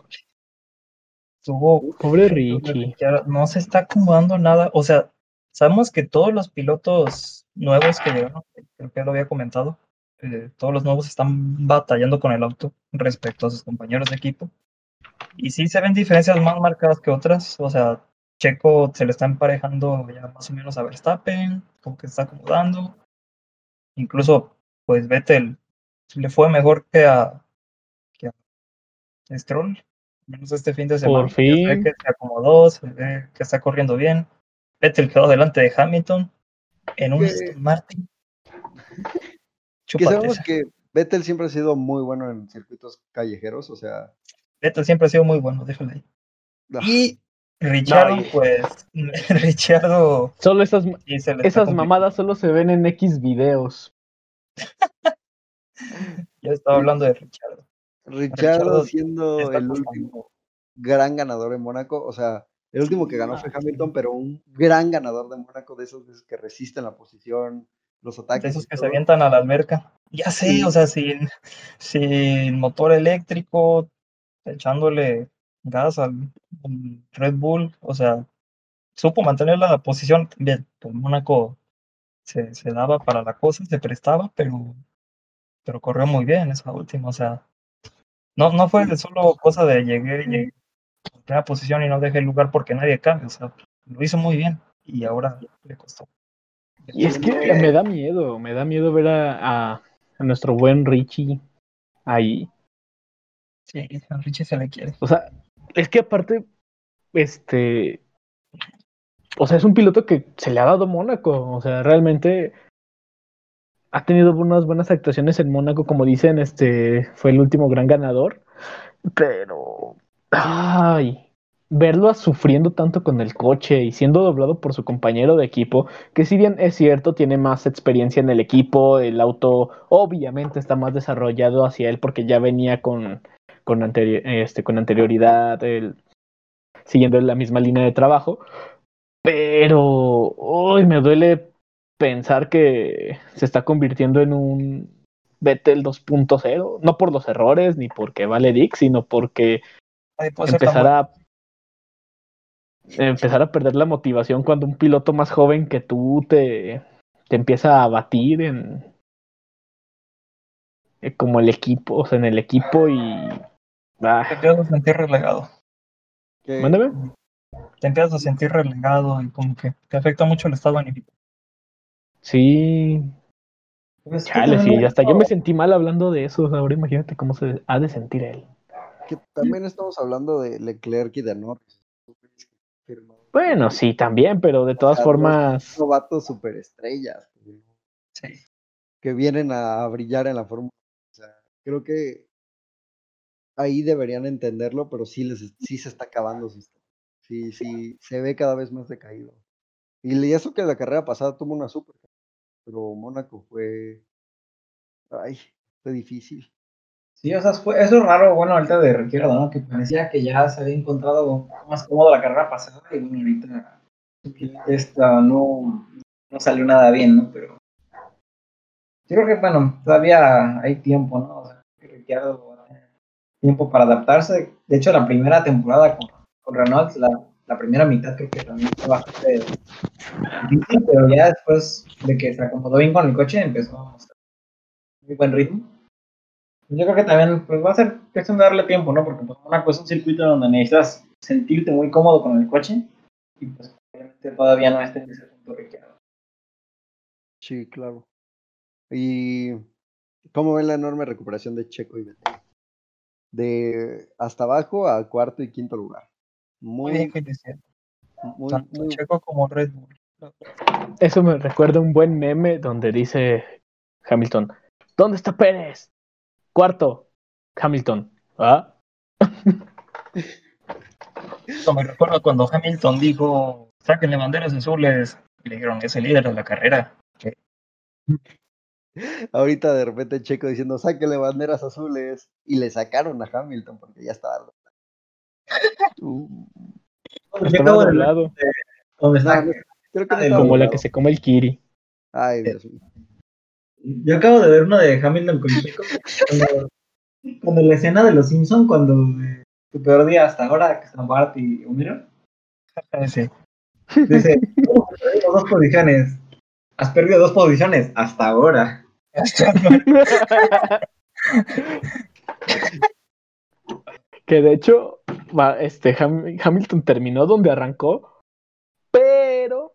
Speaker 4: Tuvo
Speaker 3: pobre Richie.
Speaker 4: No se está acomodando nada. O sea, sabemos que todos los pilotos nuevos que llegaron, creo que ya lo había comentado, eh, todos los nuevos están batallando con el auto respecto a sus compañeros de equipo. Y sí se ven diferencias más marcadas que otras. O sea, Checo se le está emparejando ya más o menos a Verstappen, como que se está acomodando. Incluso, pues Vettel le fue mejor que a Stroll, menos este fin de semana.
Speaker 3: Por
Speaker 4: Ya se ve
Speaker 3: fin.
Speaker 4: que se acomodó, se ve que está corriendo bien. Vettel quedó delante de Hamilton en un
Speaker 1: Que-
Speaker 4: Martin.
Speaker 1: Que sabemos que Vettel siempre ha sido muy bueno en circuitos callejeros, o sea...
Speaker 4: Vettel siempre ha sido muy bueno, déjale ahí.
Speaker 1: ah,
Speaker 4: Y Richardo,
Speaker 3: No,
Speaker 4: pues, Richardo
Speaker 3: Solo esas, esas mamadas solo se ven en X videos.
Speaker 4: Ya estaba hablando de Richardo.
Speaker 1: Richardo siendo el último gran ganador en Mónaco, o sea, el último que ganó fue Hamilton, pero un gran ganador de Mónaco, de esos que resisten la posición, los ataques.
Speaker 4: De esos que se avientan a la alberca. Ya sé,
Speaker 1: Sí.
Speaker 4: o sea, sin, sin motor eléctrico, echándole gas al, al Red Bull, o sea, supo mantener la posición bien. Pues Mónaco se, se daba para la cosa, se prestaba, pero, pero corrió muy bien esa última, o sea, no, no fue solo cosa de llegué y llegué en primera posición y no dejé el lugar porque nadie cambia, o sea, lo hizo muy bien y ahora le costó.
Speaker 3: Y es que me da miedo, me da miedo ver a, a- a nuestro buen Richie ahí.
Speaker 4: Sí, a Richie se le quiere.
Speaker 3: O sea, es que aparte, este, o sea, es un piloto que se le ha dado Mónaco. O sea, realmente ha tenido unas buenas actuaciones en Mónaco, como dicen, este, fue el último gran ganador. Pero, ay, verlo sufriendo tanto con el coche y siendo doblado por su compañero de equipo, que si bien es cierto, tiene más experiencia en el equipo, el auto obviamente está más desarrollado hacia él porque ya venía con, con, este, anterioridad, siguiendo la misma línea de trabajo, pero uy, me duele pensar que se está convirtiendo en un Vettel 2.0, no por los errores ni porque vale Dick, sino porque empezar a empezar a perder la motivación cuando un piloto más joven que tú te, te empieza a batir en eh, como el equipo, o sea, en el equipo y ah,
Speaker 4: Te empiezas a sentir relegado.
Speaker 3: mándame.
Speaker 4: Te empiezas a sentir relegado y como que te afecta mucho el estado anímico.
Speaker 3: Sí,
Speaker 2: Pues, ¿qué
Speaker 3: chale, sí, hasta yo me sentí mal hablando de eso, ahora imagínate cómo se ha de sentir él.
Speaker 1: que también estamos hablando de Leclerc y de Norris.
Speaker 3: Bueno, sí, también, pero de todas
Speaker 1: sea,
Speaker 3: formas,
Speaker 1: novatos superestrellas
Speaker 4: Sí.
Speaker 1: que vienen a brillar en la Fórmula. O sea, creo que ahí deberían entenderlo, pero sí, les, sí se está acabando su. Sí, sí, se ve cada vez más decaído. Y eso que la carrera pasada tuvo una super, pero Mónaco fue. Ay, fue difícil.
Speaker 2: Sí, o sea, fue, eso es raro, bueno, ahorita de Ricciardo, ¿no? Que parecía que ya se había encontrado más cómodo la carrera pasada y bueno, ahorita esta no, no salió nada bien, ¿no? Pero Yo creo que, bueno, todavía hay tiempo, ¿no? O sea, que Ricciardo tener tiempo para adaptarse. De hecho, la primera temporada con, con Renault, la, la primera mitad creo que también fue bastante difícil, pero ya después de que se acomodó bien con el coche, empezó a mostrar muy buen ritmo. Yo creo que también pues, va a ser cuestión de darle tiempo, ¿no? Porque pues, una cosa es un circuito donde necesitas sentirte muy cómodo con el coche y pues todavía no está en ese punto Ricciardo.
Speaker 1: Sí, claro. ¿Y cómo ven la enorme recuperación de Checo y Vettel? De hasta abajo a cuarto y quinto lugar.
Speaker 4: Muy bien,
Speaker 1: Muy,
Speaker 4: Tanto
Speaker 1: muy-
Speaker 4: Checo como Red Bull.
Speaker 3: Eso me recuerda un buen meme donde dice Hamilton, ¿dónde está Pérez? Cuarto, Hamilton. ¿Ah?
Speaker 4: Esto me recuerda cuando Hamilton dijo, sáquenle banderas azules. Y le dijeron, es el líder de la carrera.
Speaker 1: Ahorita de repente Checo diciendo, sáquele banderas azules. Y le sacaron a Hamilton porque ya estaba.
Speaker 3: Estaba como la que se come el Kiri.
Speaker 1: Ay, Dios mío.
Speaker 2: Yo acabo de ver uno de Hamilton con Checo. Cuando, cuando la escena de los Simpsons, cuando de tu peor día hasta ahora, que están Bart y Homero,
Speaker 4: Sí.
Speaker 2: dice: "Oh, dos posiciones. Has perdido dos posiciones hasta ahora.
Speaker 3: que de hecho, este Ham- Hamilton terminó donde arrancó, pero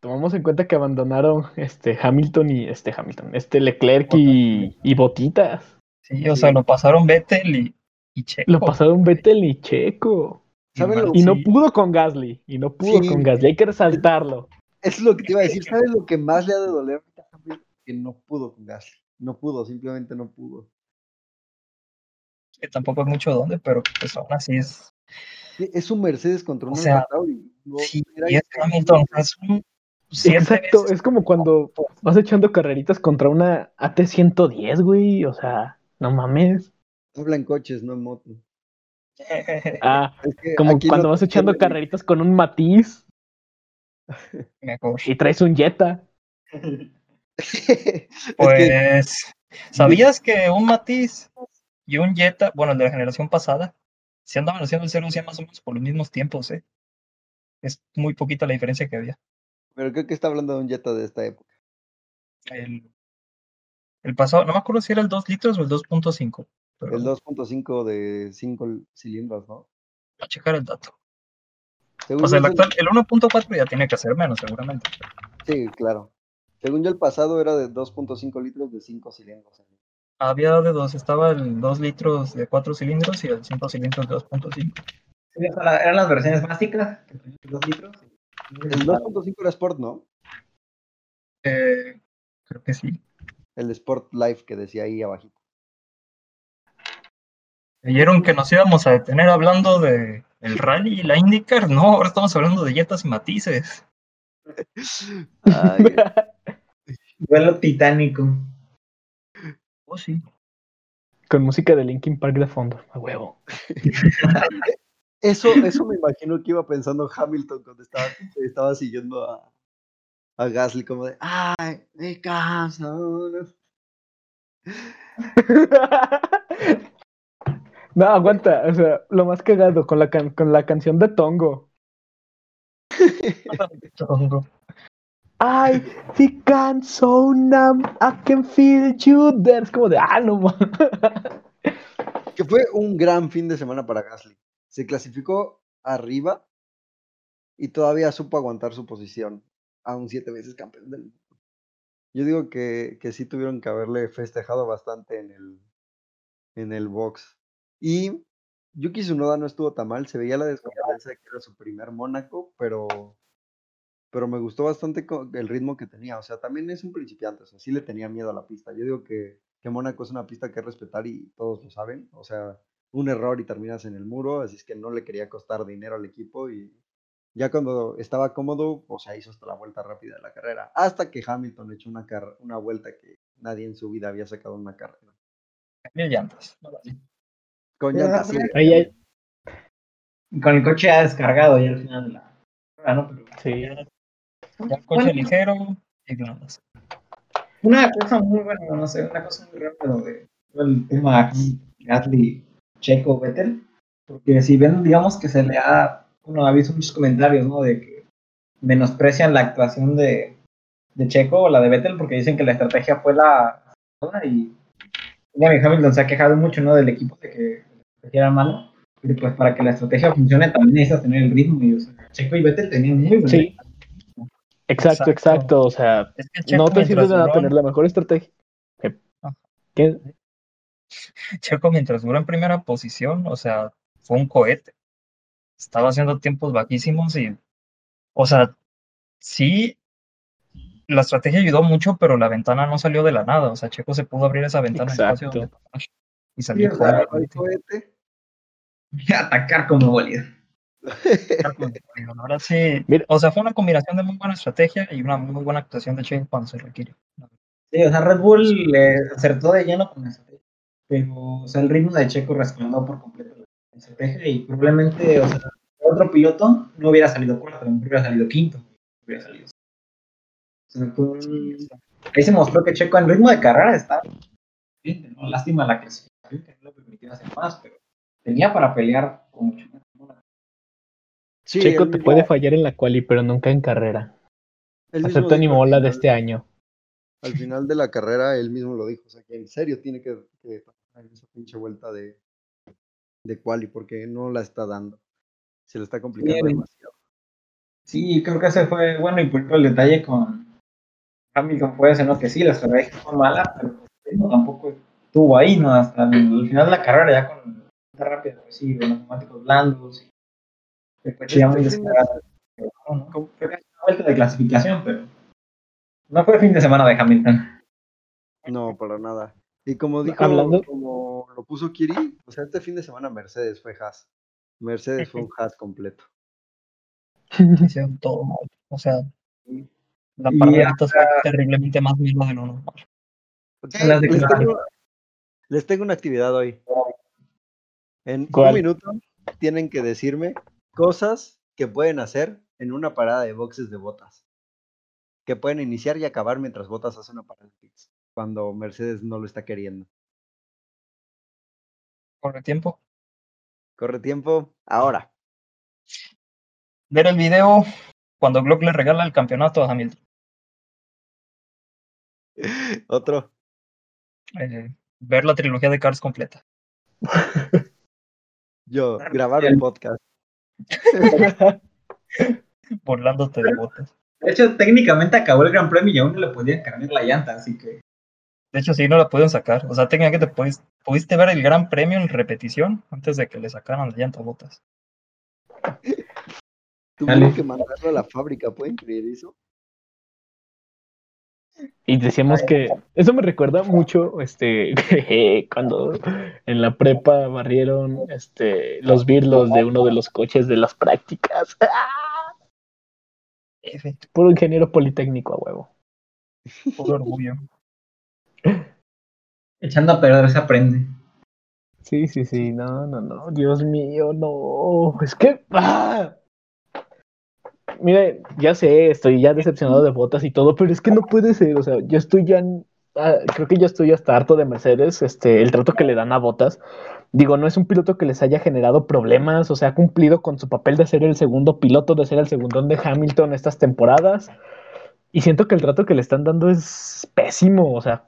Speaker 3: tomamos en cuenta que abandonaron este Hamilton y este Hamilton, este Leclerc y, y Botitas.
Speaker 4: Sí, o sea, lo pasaron Vettel y, y Checo.
Speaker 3: Lo pasaron Vettel y Checo.
Speaker 1: ¿Saben lo-
Speaker 3: Y no
Speaker 4: Sí.
Speaker 3: pudo con Gasly. Y no pudo
Speaker 1: Sí.
Speaker 3: con Gasly. Hay que resaltarlo.
Speaker 1: Eso es lo que te iba a decir. ¿Sabes lo que más le ha de doler ahorita a Hamilton? Que no pudo con Gasly. No pudo, simplemente no pudo.
Speaker 4: Que tampoco es mucho donde, pero pues aún así es.
Speaker 1: Es un Mercedes contra
Speaker 4: O
Speaker 1: un
Speaker 4: sea,
Speaker 1: Tauri. No,
Speaker 4: Sí,
Speaker 1: era
Speaker 4: y es Hamilton, es un
Speaker 3: Exacto.
Speaker 4: veces-
Speaker 3: Es como cuando vas echando carreritas contra una AT-110, güey. O sea, no mames.
Speaker 1: Habla en coches, no en moto.
Speaker 3: Ah,
Speaker 1: Es que
Speaker 3: como cuando
Speaker 1: no
Speaker 3: vas echando carreritas con un Matiz y traes un Jetta.
Speaker 4: Pues, ¿sabías que un Matiz y un Jetta, bueno, el de la generación pasada, se andaban haciendo el 0 100 más o menos por los mismos tiempos, ¿eh? Es muy poquita la diferencia que había.
Speaker 1: Pero creo que está hablando de un Jetta de esta época.
Speaker 4: El, el pasado, no me acuerdo si era el 2 litros o el 2.5. Pero
Speaker 1: El
Speaker 4: voy
Speaker 1: 2.5 de 5 cilindros, ¿no?
Speaker 4: a checar el dato.
Speaker 1: Según
Speaker 4: O sea, el- actual, el 1.4 ya tiene que ser menos, seguramente.
Speaker 1: Sí, claro. Según yo, el pasado era de 2.5 litros de 5 cilindros.
Speaker 4: Había de dos, estaba el 2 litros de 4 cilindros y el 5 cilindros de 2.5.
Speaker 2: Sí, eran las versiones básicas, tenían dos litros.
Speaker 1: El 2.5 era Sport, ¿no?
Speaker 4: Eh, creo que sí.
Speaker 1: El Sport Life que decía ahí abajito.
Speaker 4: Creyeron que nos íbamos a detener hablando de el rally y la IndyCar. No, ahora estamos hablando de jetas y matices.
Speaker 1: Ay,
Speaker 2: Vuelo titánico.
Speaker 4: Oh, sí.
Speaker 3: Con música de Linkin Park de fondo. A huevo.
Speaker 1: eso, eso me imagino que iba pensando Hamilton cuando estaba, estaba siguiendo a, a Gasly, como de, ay, me canso.
Speaker 3: No, aguanta. O sea, lo más cagado con la, can- con la canción de Tongo.
Speaker 4: Chongo.
Speaker 3: I become so numb, I can feel you there. Es como de, ah, no ma-
Speaker 1: Que fue un gran fin de semana para Gasly. Se clasificó arriba y todavía supo aguantar su posición, aún siete veces campeón del mundo. Yo digo que, que sí tuvieron que haberle festejado bastante en el, en el box. Y Yuki Tsunoda no estuvo tan mal, se veía la desconfianza de que era su primer Mónaco, pero, pero me gustó bastante co- el ritmo que tenía. O sea, también es un principiante, o sea, sí le tenía miedo a la pista. Yo digo que, que Mónaco es una pista que respetar y todos lo saben. O sea, un error y terminas en el muro, así es que no le quería costar dinero al equipo y ya cuando estaba cómodo, o sea, hizo hasta la vuelta rápida de la carrera. Hasta que Hamilton echó una, car- una vuelta que nadie en su vida había sacado una carrera.
Speaker 4: Mil llantas.
Speaker 1: Con llantas,
Speaker 2: sí. con el coche ya descargado ya al final de la carrera, ¿no? Pero
Speaker 3: sí.
Speaker 4: Ya, el coche
Speaker 2: Bueno.
Speaker 4: ligero y nada más.
Speaker 2: una cosa muy buena, no sé, una cosa muy rápida de el tema Gasly, Checo, Vettel, porque si ven, digamos que se le ha, uno ha visto muchos comentarios, ¿no? De que menosprecian la actuación de, de Checo o la de Vettel porque dicen que la estrategia fue la y Hamilton se ha quejado mucho, ¿no? Del equipo de que la era malo, pero pues para que la estrategia funcione también necesitas tener el ritmo y o sea, Checo y Vettel tenían muy buen
Speaker 3: Sí. Exacto, exacto, O sea,
Speaker 4: Es que Checo
Speaker 3: no te sirve de tener la mejor estrategia. ¿Qué?
Speaker 4: Ajá.
Speaker 3: ¿Qué?
Speaker 4: Checo mientras duró en primera posición, o sea, fue un cohete. Estaba haciendo tiempos bajísimos y, o sea, sí, la estrategia ayudó mucho, pero la ventana no salió de la nada. O sea, Checo se pudo abrir esa ventana espacio
Speaker 3: Exacto.
Speaker 4: y salir
Speaker 1: Al
Speaker 4: cohete.
Speaker 1: cohete.
Speaker 2: atacar como bolido.
Speaker 4: Sí,
Speaker 3: Mira.
Speaker 4: o sea, fue una combinación de muy buena estrategia y una muy buena actuación de Checo cuando se requiere.
Speaker 2: Sí, o sea, Red Bull le acertó de lleno con la estrategia, pero o sea, el ritmo de Checo respaldó por completo la estrategia y probablemente, o sea, otro piloto no hubiera salido cuarto, mejor hubiera salido quinto, hubiera salido. O sea, fue un- ahí se mostró que Checo en ritmo de carrera está bien, ¿no? Lástima la clasificación que no le permitió hacer más, pero tenía para pelear con mucho más.
Speaker 1: Sí,
Speaker 3: Checo te
Speaker 1: mismo-
Speaker 3: puede fallar en la quali, pero nunca en carrera.
Speaker 1: él mismo
Speaker 3: Acepta ni
Speaker 1: dijo al
Speaker 3: mola de este año.
Speaker 1: Al final de la carrera, él mismo lo dijo. O sea, que en serio tiene que, que en esa pinche vuelta de, de quali, porque no la está dando. Se le está complicando
Speaker 2: Bien.
Speaker 1: demasiado.
Speaker 2: Sí, creo que ese fue, bueno, y por ejemplo el detalle con Hamilton fue ese, ¿no? Que sí, la estrategia fue mala, pero pues, ritmo tampoco estuvo ahí, ¿no? Hasta el, el final de la carrera, ya con la rápida, pues sí, los neumáticos blandos, y coche ya muy
Speaker 1: fin de-
Speaker 2: descargado. ¿no? Una vuelta de clasificación, pero no fue fin de semana de Hamilton.
Speaker 1: No, para nada. Y como dijo,
Speaker 3: Hablando-
Speaker 1: como lo puso Kiri, o sea, este fin de semana Mercedes fue Haas. Mercedes fue un Haas completo.
Speaker 4: Hicieron todo mal. O sea, la
Speaker 2: Y
Speaker 4: parrilla fue terriblemente más mierda de lo normal.
Speaker 1: Les, tengo, les tengo una actividad hoy. En
Speaker 3: ¿Cuál?
Speaker 1: un minuto tienen que decirme cosas que pueden hacer en una parada de boxes de botas. Que pueden iniciar y acabar mientras botas hace una parada de pits. Cuando Mercedes no lo está queriendo.
Speaker 4: Corre tiempo.
Speaker 1: Corre tiempo. Ahora.
Speaker 4: Ver el video cuando Glock le regala el campeonato a Hamilton.
Speaker 1: Otro.
Speaker 4: Eh, ver la trilogía de Cars completa.
Speaker 1: Yo, grabar un podcast.
Speaker 4: Burlándote de botas.
Speaker 2: De hecho, técnicamente acabó el Gran Premio y aún no le podían cambiar la llanta, así que
Speaker 4: De hecho, sí, no la pudieron sacar. O sea, técnicamente pudiste, pudiste ver el gran premio en repetición antes de que le sacaran la llanta a botas.
Speaker 1: Tuvieron que mandarlo a la fábrica, ¿pueden creer eso?
Speaker 3: Y decíamos que eso me recuerda mucho este cuando en la prepa barrieron este los birlos de uno de los coches de las prácticas. ¡Ah! Puro ingeniero politécnico a huevo.
Speaker 4: puro orgullo.
Speaker 2: echando a perder se aprende.
Speaker 3: Sí, sí, sí, no, no, no, Dios mío, no, es que, ¡ah! Mire, ya sé, estoy ya decepcionado de botas y todo, pero es que no puede ser, o sea, yo estoy ya, ah, creo que ya estoy hasta harto de Mercedes, este, el trato que le dan a botas, digo, no es un piloto que les haya generado problemas, o sea, ha cumplido con su papel de ser el segundo piloto, de ser el segundón de Hamilton estas temporadas, y siento que el trato que le están dando es pésimo, o sea,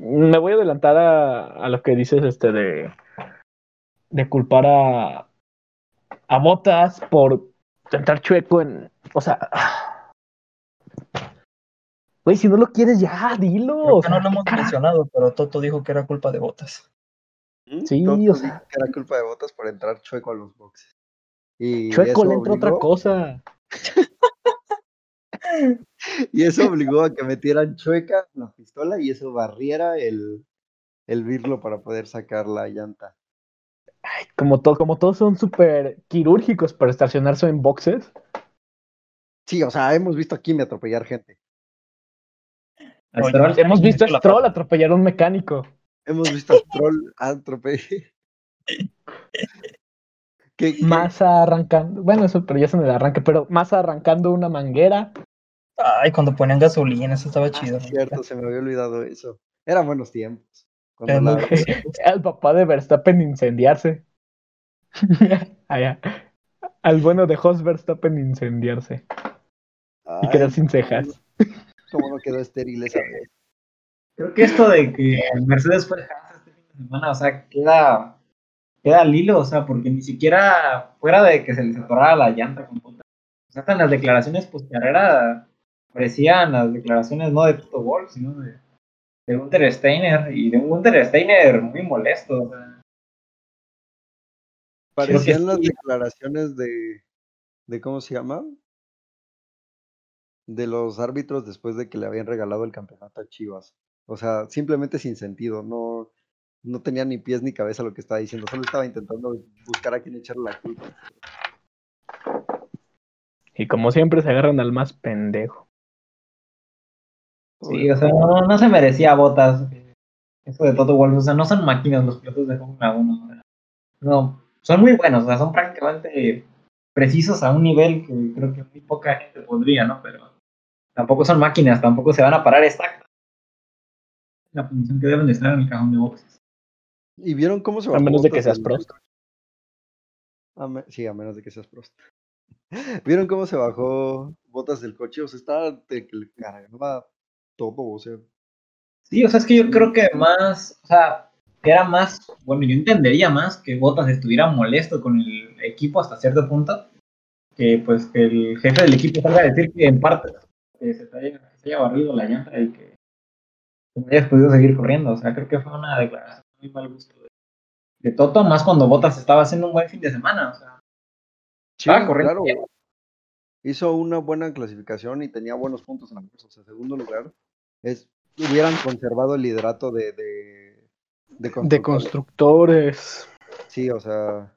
Speaker 3: me voy a adelantar a, a lo que dices este de, de culpar a, a Botas por tentar chueco en. O sea. Güey, si no lo quieres ya, dilo.
Speaker 4: Creo
Speaker 3: o
Speaker 4: que
Speaker 3: sea,
Speaker 4: no lo
Speaker 3: ¿qué
Speaker 4: hemos mencionado, pero Toto dijo que era culpa de botas.
Speaker 1: ¿Mm?
Speaker 3: Sí,
Speaker 1: Toto
Speaker 3: o
Speaker 1: dijo
Speaker 3: sea.
Speaker 1: que era culpa de botas por entrar chueco a los boxes. Y
Speaker 3: Chueco le entra otra cosa.
Speaker 1: Y eso obligó a que metieran chueca la pistola y eso barriera el, el birlo para poder sacar la llanta.
Speaker 3: Ay, como, to- como todos son súper quirúrgicos para estacionarse en boxes.
Speaker 1: Sí, o sea, hemos visto a Kimi atropellar gente.
Speaker 2: A
Speaker 4: Oye,
Speaker 2: Stroll,
Speaker 3: Hemos visto a
Speaker 4: la
Speaker 3: Stroll atropellar a un mecánico.
Speaker 1: Hemos visto a Stroll atropellar. Que, que-
Speaker 3: Massa arrancando. Bueno, eso, pero ya es en el arranque, pero Massa arrancando una manguera.
Speaker 4: Ay, cuando ponían gasolina, eso estaba chido.
Speaker 1: Ah, cierto, se me había olvidado eso. Eran buenos tiempos. Cuando la-.
Speaker 3: Al papá de Verstappen incendiarse. Allá. Al bueno de Jos Verstappen incendiarse. Y quedar sin cejas.
Speaker 1: cómo no quedó estéril esa vez.
Speaker 2: Creo que esto de que Mercedes fue Haas este fin de semana, o sea, queda, queda al hilo, o sea, porque ni siquiera fuera de que se les atorara la llanta con puta. O sea, hasta en las declaraciones post carrera parecían las declaraciones no de Toto Wolff, sino de, de Gunter Steiner, y de un Gunter Steiner muy molesto, o sea.
Speaker 1: Parecían las
Speaker 2: sí.
Speaker 1: declaraciones de, de ¿cómo se llama? De los árbitros después de que le habían regalado el campeonato a Chivas. O sea, simplemente sin sentido, no, no tenía ni pies ni cabeza lo que estaba diciendo, solo estaba intentando buscar a quién echarle la culpa.
Speaker 3: Y como siempre se agarran al más pendejo.
Speaker 2: Sí, o sea, no, no se merecía botas. Eso de Toto Wolff, o sea, no son máquinas los pilotos de Fórmula 1. o sea, No, son muy buenos, o sea, son prácticamente precisos a un nivel que creo que muy poca gente podría, ¿no? Pero tampoco son máquinas, tampoco se van a parar exactas. La posición que deben de estar en el cajón de boxes.
Speaker 1: ¿Y vieron cómo se
Speaker 3: A
Speaker 1: bajó
Speaker 3: menos de que seas Prost.
Speaker 1: A me- Sí, a menos de que seas Prost. ¿Vieron cómo se bajó Botas del coche? O sea, estaba de que le cargaba todo, o sea,
Speaker 2: Sí, o sea, es que yo creo que más, o sea, era más, bueno, yo entendería más que Bottas estuviera molesto con el equipo hasta cierto punto, que pues que el jefe del equipo salga a decir que en parte que se te haya, que se haya barrido la llanta y que no hayas podido seguir corriendo. O sea, creo que fue una declaración muy mal gusto de, de Toto, más cuando Bottas estaba haciendo un buen fin de semana. O sea,
Speaker 1: Sí,
Speaker 2: estaba corriendo
Speaker 1: claro. Hizo una buena clasificación y tenía buenos puntos en la bolsa. O sea, segundo lugar, es, hubieran conservado el liderato de, de, de
Speaker 3: De
Speaker 1: constructores. Sí, o sea,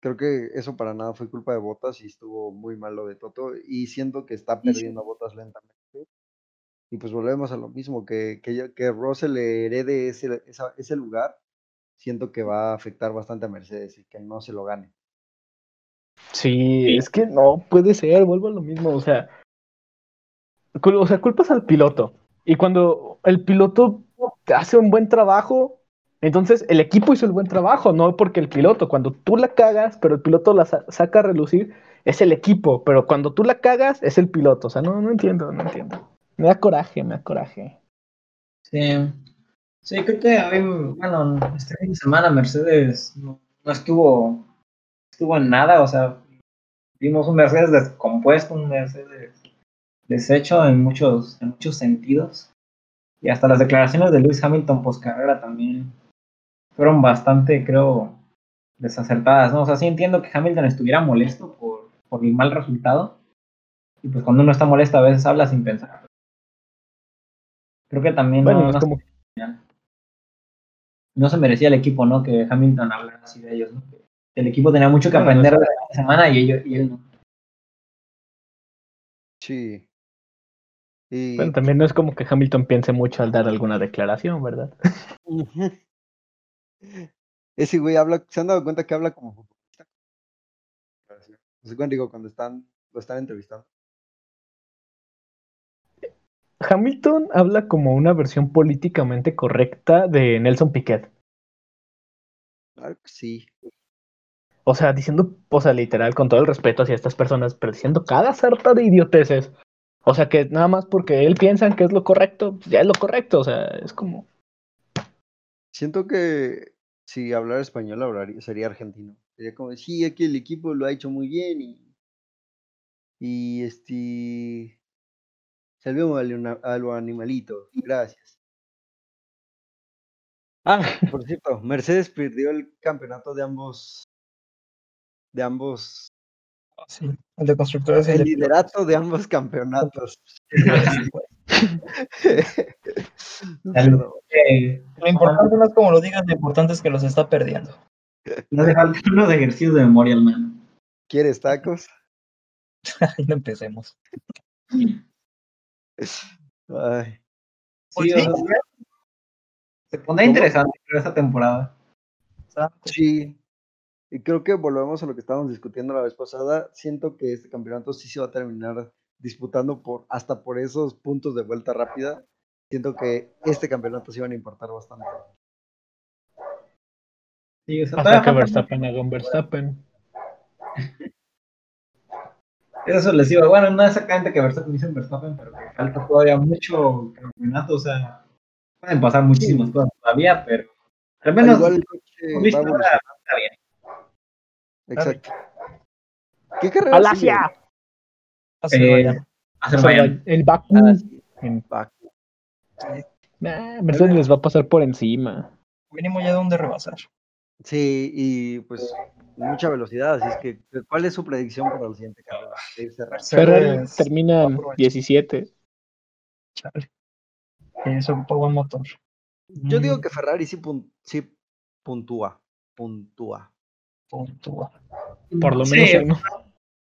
Speaker 1: creo que eso para nada fue culpa de Botas y estuvo muy mal lo de Toto. Y siento que está perdiendo a Botas lentamente. Y pues volvemos a lo mismo, que, que, que Russell le herede ese, esa- ese lugar. Siento que va a afectar bastante a Mercedes y que no se lo gane.
Speaker 3: Sí, es que no puede ser, vuelvo a lo mismo, o sea, o sea, culpas al piloto. Y cuando el piloto hace un buen trabajo, entonces el equipo hizo el buen trabajo, no porque el piloto, cuando tú la cagas, pero el piloto la sa- saca a relucir, es el equipo, pero cuando tú la cagas, es el piloto. O sea, no, no entiendo, no entiendo. Me da coraje, me da coraje.
Speaker 2: Sí, sí, creo que hoy, bueno, este fin de semana Mercedes no, no estuvo, estuvo en nada, o sea, vimos un Mercedes descompuesto, un Mercedes deshecho en muchos, en muchos sentidos. Y hasta las declaraciones de Lewis Hamilton post carrera también fueron bastante, creo, desacertadas, ¿no? O sea, sí entiendo que Hamilton estuviera molesto por, por el mal resultado. Y pues cuando uno está molesto a veces habla sin pensar. Creo que también
Speaker 3: Bueno,
Speaker 2: no,
Speaker 3: es
Speaker 2: no
Speaker 3: como
Speaker 2: no se merecía el equipo, ¿no? Que Hamilton hablara así de ellos, ¿no? El equipo tenía mucho que
Speaker 3: Bueno,
Speaker 2: aprender de la semana y, ellos, y él no.
Speaker 1: Sí. Y
Speaker 3: Bueno, también no es como que Hamilton piense mucho al dar alguna declaración, ¿verdad?
Speaker 1: Ese güey habla, ¿se han dado cuenta que habla como futbolista? Cuando digo, cuando están, lo están entrevistando.
Speaker 3: Hamilton habla como una versión políticamente correcta de Nelson Piquet.
Speaker 1: Claro que sí.
Speaker 3: O sea, diciendo, o sea, literal, con todo el respeto hacia estas personas, pero diciendo cada sarta de idioteces. O sea, que nada más porque él piensa que es lo correcto, pues ya es lo correcto. O sea, es como.
Speaker 1: Siento que si hablar español hablaría, sería argentino. Sería como, sí, aquí el equipo lo ha hecho muy bien y, y este, salvemos a, lo- a los animalitos. Gracias. Ah, por cierto, Mercedes perdió el campeonato de ambos, de ambos,
Speaker 4: Sí, el de constructores el
Speaker 1: el liderato de ambos campeonatos.
Speaker 2: Eh,
Speaker 4: Lo importante no es como lo digas, lo importante es que los está perdiendo.
Speaker 2: no hace falta unos ejercicios de memoria, hermano.
Speaker 1: ¿Quieres tacos?
Speaker 4: Ahí no empecemos.
Speaker 1: Ay,
Speaker 2: Sí,
Speaker 4: Pues
Speaker 2: o
Speaker 4: sí.
Speaker 2: sea, se pondrá interesante esta temporada.
Speaker 1: sí. Y creo que volvemos a lo que estábamos discutiendo la vez pasada. Siento que este campeonato sí se va a terminar disputando por hasta por esos puntos de vuelta rápida, siento que este campeonato sí van a importar bastante.
Speaker 2: Sí,
Speaker 3: Hasta que Verstappen haga un Verstappen.
Speaker 2: Eso les digo, bueno, no exactamente que Verstappen hizo un Verstappen, pero que falta todavía mucho campeonato, o sea, pueden pasar muchísimas cosas todavía, pero al menos
Speaker 1: Igual
Speaker 2: está bien.
Speaker 1: Exacto. ¿Qué carrera
Speaker 3: ¡Alasia!
Speaker 4: Azerbaiyán.
Speaker 2: Eh, Azerbaiyán.
Speaker 3: El Baku.
Speaker 1: Ah.
Speaker 3: En-
Speaker 1: Baku.
Speaker 3: Nah, Mercedes les va a pasar por encima.
Speaker 4: Mínimo ya donde rebasar.
Speaker 1: Sí, y pues mucha velocidad, así es que ¿cuál es su predicción para la siguiente carrera?
Speaker 3: Ferrari termina
Speaker 4: va a
Speaker 3: en
Speaker 4: aprovechar.
Speaker 3: 17.
Speaker 4: Chale. Eso ocupa buen motor.
Speaker 1: Yo digo
Speaker 4: Mm,
Speaker 1: que Ferrari sí, pun- sí puntúa, puntúa.
Speaker 4: Puntúa.
Speaker 3: Por lo
Speaker 2: Sí,
Speaker 3: menos uno.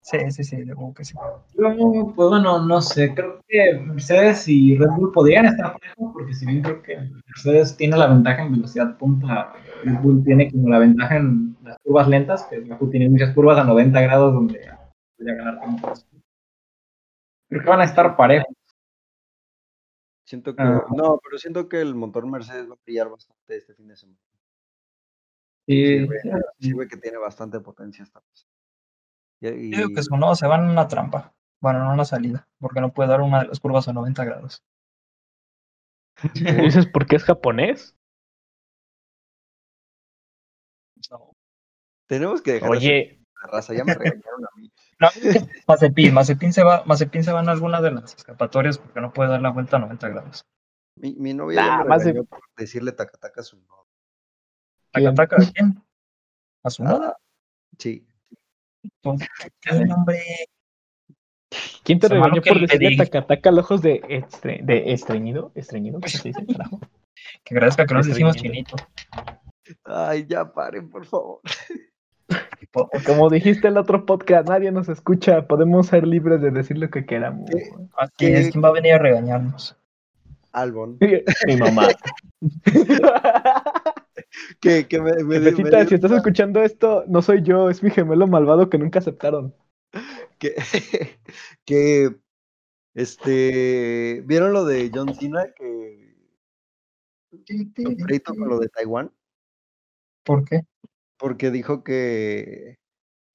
Speaker 4: Sí, sí, sí, digo que sí.
Speaker 2: Yo, pues bueno, no sé, creo que Mercedes y Red Bull podrían estar parejos, porque si bien creo que Mercedes tiene la ventaja en velocidad punta, Red Bull tiene como la ventaja en las curvas lentas, que Red Bull tiene muchas curvas a 90 grados donde podría ganar tiempos. Creo que van a estar parejos.
Speaker 1: Siento que,
Speaker 2: Ah.
Speaker 1: no, pero siento que el motor Mercedes va a brillar bastante este fin de semana.
Speaker 2: Sí,
Speaker 1: güey. Sí, que tiene bastante potencia esta cosa. Y,
Speaker 4: Yo digo que su no se van en una trampa. Bueno, no en una salida, porque no puede dar una de las curvas a 90 grados.
Speaker 3: ¿Dices por qué es japonés?
Speaker 4: No,
Speaker 1: tenemos que dejar de
Speaker 3: Oye,
Speaker 1: hacer raza, ya me regañaron a mí.
Speaker 4: No, Mazepin, Mazepin se va, Mazepin se va en alguna de las escapatorias porque no puede dar la vuelta a 90 grados.
Speaker 1: Mi, mi novia
Speaker 3: Nah,
Speaker 1: ya me
Speaker 3: de-
Speaker 1: por decirle tacataca a su novio.
Speaker 3: ¿quién?
Speaker 4: ¿Ataca a quién? ¿A su moda?
Speaker 1: Ah, sí.
Speaker 4: Pues, ¿Qué nombre?
Speaker 3: ¿quién te regañó
Speaker 4: que
Speaker 3: por
Speaker 4: le
Speaker 3: decirle
Speaker 4: dije.
Speaker 3: tacataca a ojos de, estre- de estreñido? ¿Estreñido? ¿Cómo se dice? carajo?
Speaker 4: Que agradezca que no le decimos chinito.
Speaker 1: Ay, ya paren, por favor.
Speaker 3: Como dijiste en el otro podcast, nadie nos escucha. Podemos ser libres de decir lo que queramos.
Speaker 1: ¿Qué?
Speaker 4: Así
Speaker 1: ¿Qué?
Speaker 4: es, ¿quién va a venir a regañarnos?
Speaker 1: Albon.
Speaker 3: Mi mamá.
Speaker 1: Que, que me, me,
Speaker 3: Jefecita, si estás escuchando esto, no soy yo, es mi gemelo malvado que nunca aceptaron.
Speaker 1: que, que este vieron lo de John Cena que con lo de Taiwán
Speaker 4: ¿Por qué?
Speaker 1: porque dijo que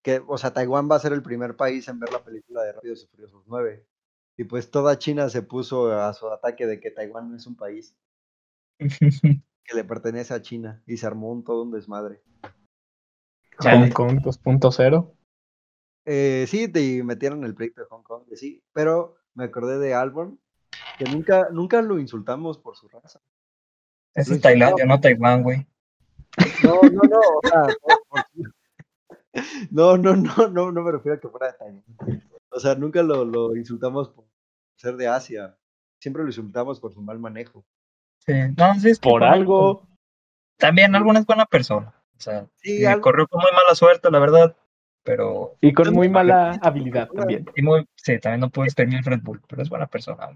Speaker 1: que o sea Taiwán va a ser el primer país en ver la película de Rápidos y Furiosos 9 y pues toda China se puso a su ataque de que Taiwán no es un país que le pertenece a China y se armó un todo un desmadre
Speaker 3: Hong Kong 2.0.
Speaker 1: Eh, sí, te metieron el pleito de Hong Kong, que sí, pero me acordé de Albon, que nunca, nunca lo insultamos por su raza.
Speaker 4: Es en Tailandia, no Taiwán, güey.
Speaker 1: No, no, no, o sea, no, no, no, no, no me refiero a que fuera de Taiwán. O sea, nunca lo, lo insultamos por ser de Asia. Siempre lo insultamos por su mal manejo.
Speaker 4: Sí. No, sí, es que
Speaker 3: Por algo.
Speaker 4: También alguna es buena persona. O sea,
Speaker 1: Sí, algo-
Speaker 4: corrió con muy mala suerte, la verdad. Pero,
Speaker 3: Y con muy mala habilidad también.
Speaker 4: y muy, sí, también no puedo exprimir Red Bull, pero es buena persona.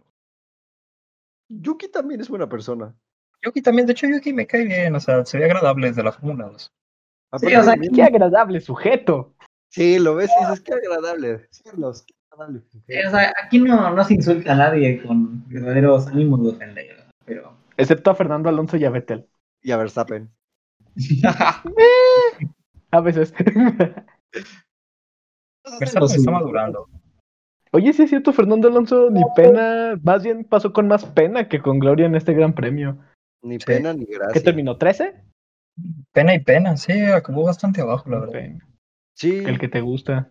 Speaker 1: Yuki también es buena persona.
Speaker 4: Yuki también, de hecho, Yuki me cae bien, o sea, se ve agradable desde la Fórmula 2.
Speaker 1: Aparte,
Speaker 2: o sea,
Speaker 1: bien-
Speaker 3: Qué agradable sujeto.
Speaker 1: sí, lo ves y dices, qué agradable. Sí, los- qué agradable.
Speaker 2: Sí, o sea, aquí no, no se insulta a nadie con verdaderos ánimos de ofender, pero...
Speaker 3: Excepto a Fernando Alonso y a Vettel.
Speaker 1: Y a Verstappen.
Speaker 3: A veces.
Speaker 4: Verstappen está madurando.
Speaker 3: Oye, sí es cierto, Fernando Alonso ni pena, más bien pasó con más pena que con gloria en este gran premio.
Speaker 1: Ni
Speaker 4: Sí.
Speaker 1: pena ni gracia.
Speaker 3: ¿Qué terminó? ¿13?
Speaker 4: Pena y pena, sí, acabó bastante abajo, la verdad.
Speaker 3: Pena.
Speaker 1: Sí.
Speaker 3: El que te gusta.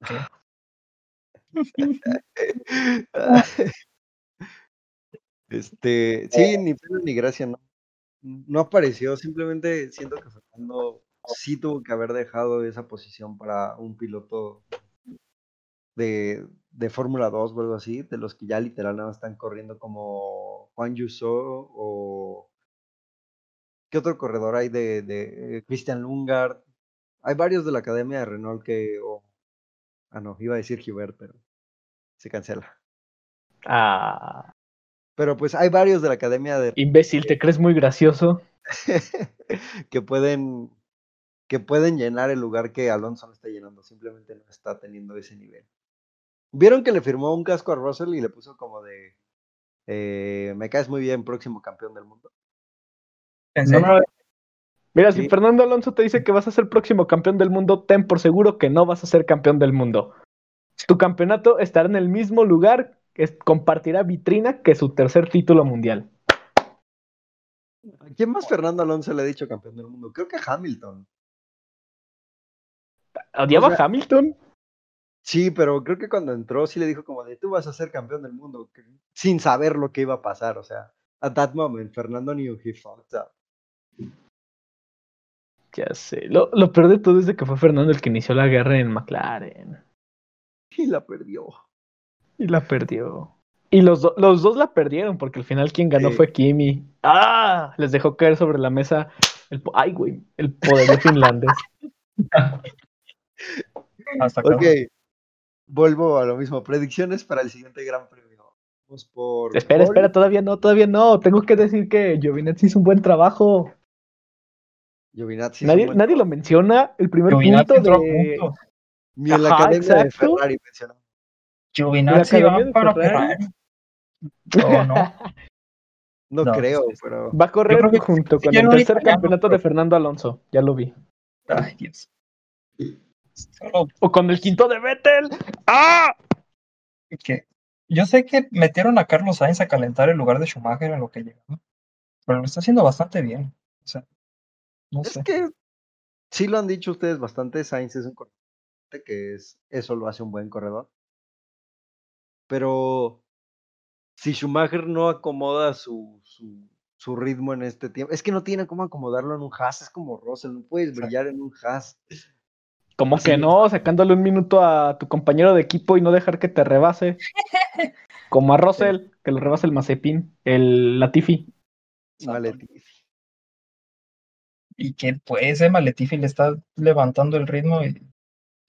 Speaker 1: Este, sí, ni pena ni gracia, no. No apareció, simplemente siento que Fernando sí tuvo que haber dejado esa posición para un piloto de, de Fórmula 2 o algo así, de los que ya literal nada están corriendo como Juan Yuso o ¿qué otro corredor hay de, de Christian Lungard? Hay varios de la academia de Renault que, o- ah no, iba a decir Hubert, pero se cancela.
Speaker 3: Ah,
Speaker 1: Pero pues hay varios de la academia de
Speaker 3: imbécil, ¿te crees muy gracioso?
Speaker 1: que pueden que pueden llenar el lugar que Alonso no está llenando, simplemente no está teniendo ese nivel. ¿Vieron que le firmó un casco a Russell y le puso como de eh, me caes muy bien, próximo campeón del mundo?
Speaker 3: Mira,
Speaker 1: Sí.
Speaker 3: si Fernando Alonso te dice que vas a ser próximo campeón del mundo, ten por seguro que no vas a ser campeón del mundo. Tu campeonato estará en el mismo lugar, es- compartirá vitrina que su tercer título mundial.
Speaker 1: ¿A quién más Fernando Alonso le ha dicho campeón del mundo? Creo que Hamilton.
Speaker 3: ¿Odiaba
Speaker 1: O sea-
Speaker 3: a Hamilton?
Speaker 1: Sí, pero creo que cuando entró sí le dijo como de tú vas a ser campeón del mundo, sin saber lo que iba a pasar, o sea, at that moment Fernando knew he fucked up.
Speaker 3: Ya sé. Lo, lo peor de todo es de que fue Fernando el que inició la guerra en McLaren.
Speaker 1: Y la perdió.
Speaker 3: Y la perdió. Y los, do- los dos la perdieron, porque al final quien ganó
Speaker 1: Sí.
Speaker 3: fue Kimi. ¡Ah! Les dejó caer sobre la mesa el, po- ay, güey, el poder de finlandés.
Speaker 4: Hasta acá.
Speaker 1: Ok, vuelvo a lo mismo. Predicciones para el siguiente Gran Premio. Vamos por.
Speaker 3: Espera,
Speaker 1: Paul.
Speaker 3: espera, todavía no, todavía no. Tengo que decir que Giovinazzi hizo un buen trabajo.
Speaker 1: Giovinazzi.
Speaker 3: nadie
Speaker 1: buen
Speaker 3: nadie lo menciona. El primer
Speaker 4: Giovinazzi
Speaker 3: punto de.
Speaker 4: punto.
Speaker 1: Ni en la
Speaker 3: Ajá,
Speaker 1: academia de. Ferrari mencionó.
Speaker 4: Giovinazzi va para
Speaker 3: Ferrari.
Speaker 4: No, no.
Speaker 1: No,
Speaker 4: No,
Speaker 1: creo,
Speaker 4: sí.
Speaker 1: pero.
Speaker 3: Va a correr
Speaker 4: que
Speaker 3: junto con el
Speaker 4: no
Speaker 3: tercer campeonato de
Speaker 4: pero-
Speaker 3: Fernando Alonso. Ya lo vi.
Speaker 4: Ay, Dios. Solo
Speaker 3: O con el quinto de Vettel. ¡Ah!
Speaker 4: que yo sé que metieron a Carlos Sainz a calentar el lugar de Schumacher en lo que llegó, pero lo está haciendo bastante bien. O sea, no
Speaker 1: Es
Speaker 4: sé.
Speaker 1: que sí lo han dicho ustedes bastante. Sainz es un corredor que es, eso lo hace un buen corredor. Pero si Schumacher no acomoda su, su, su ritmo en este tiempo, es que no tiene cómo acomodarlo en un Haas, es como Russell, no puedes brillar en un Haas.
Speaker 3: Como
Speaker 1: Así
Speaker 3: que no, sacándole un minuto a tu compañero de equipo y no dejar que te rebase. Como a Russell, que lo rebase el Mazepin, el Latifi.
Speaker 1: Maletifi.
Speaker 4: Y que pues ese Maletifi le está levantando el ritmo y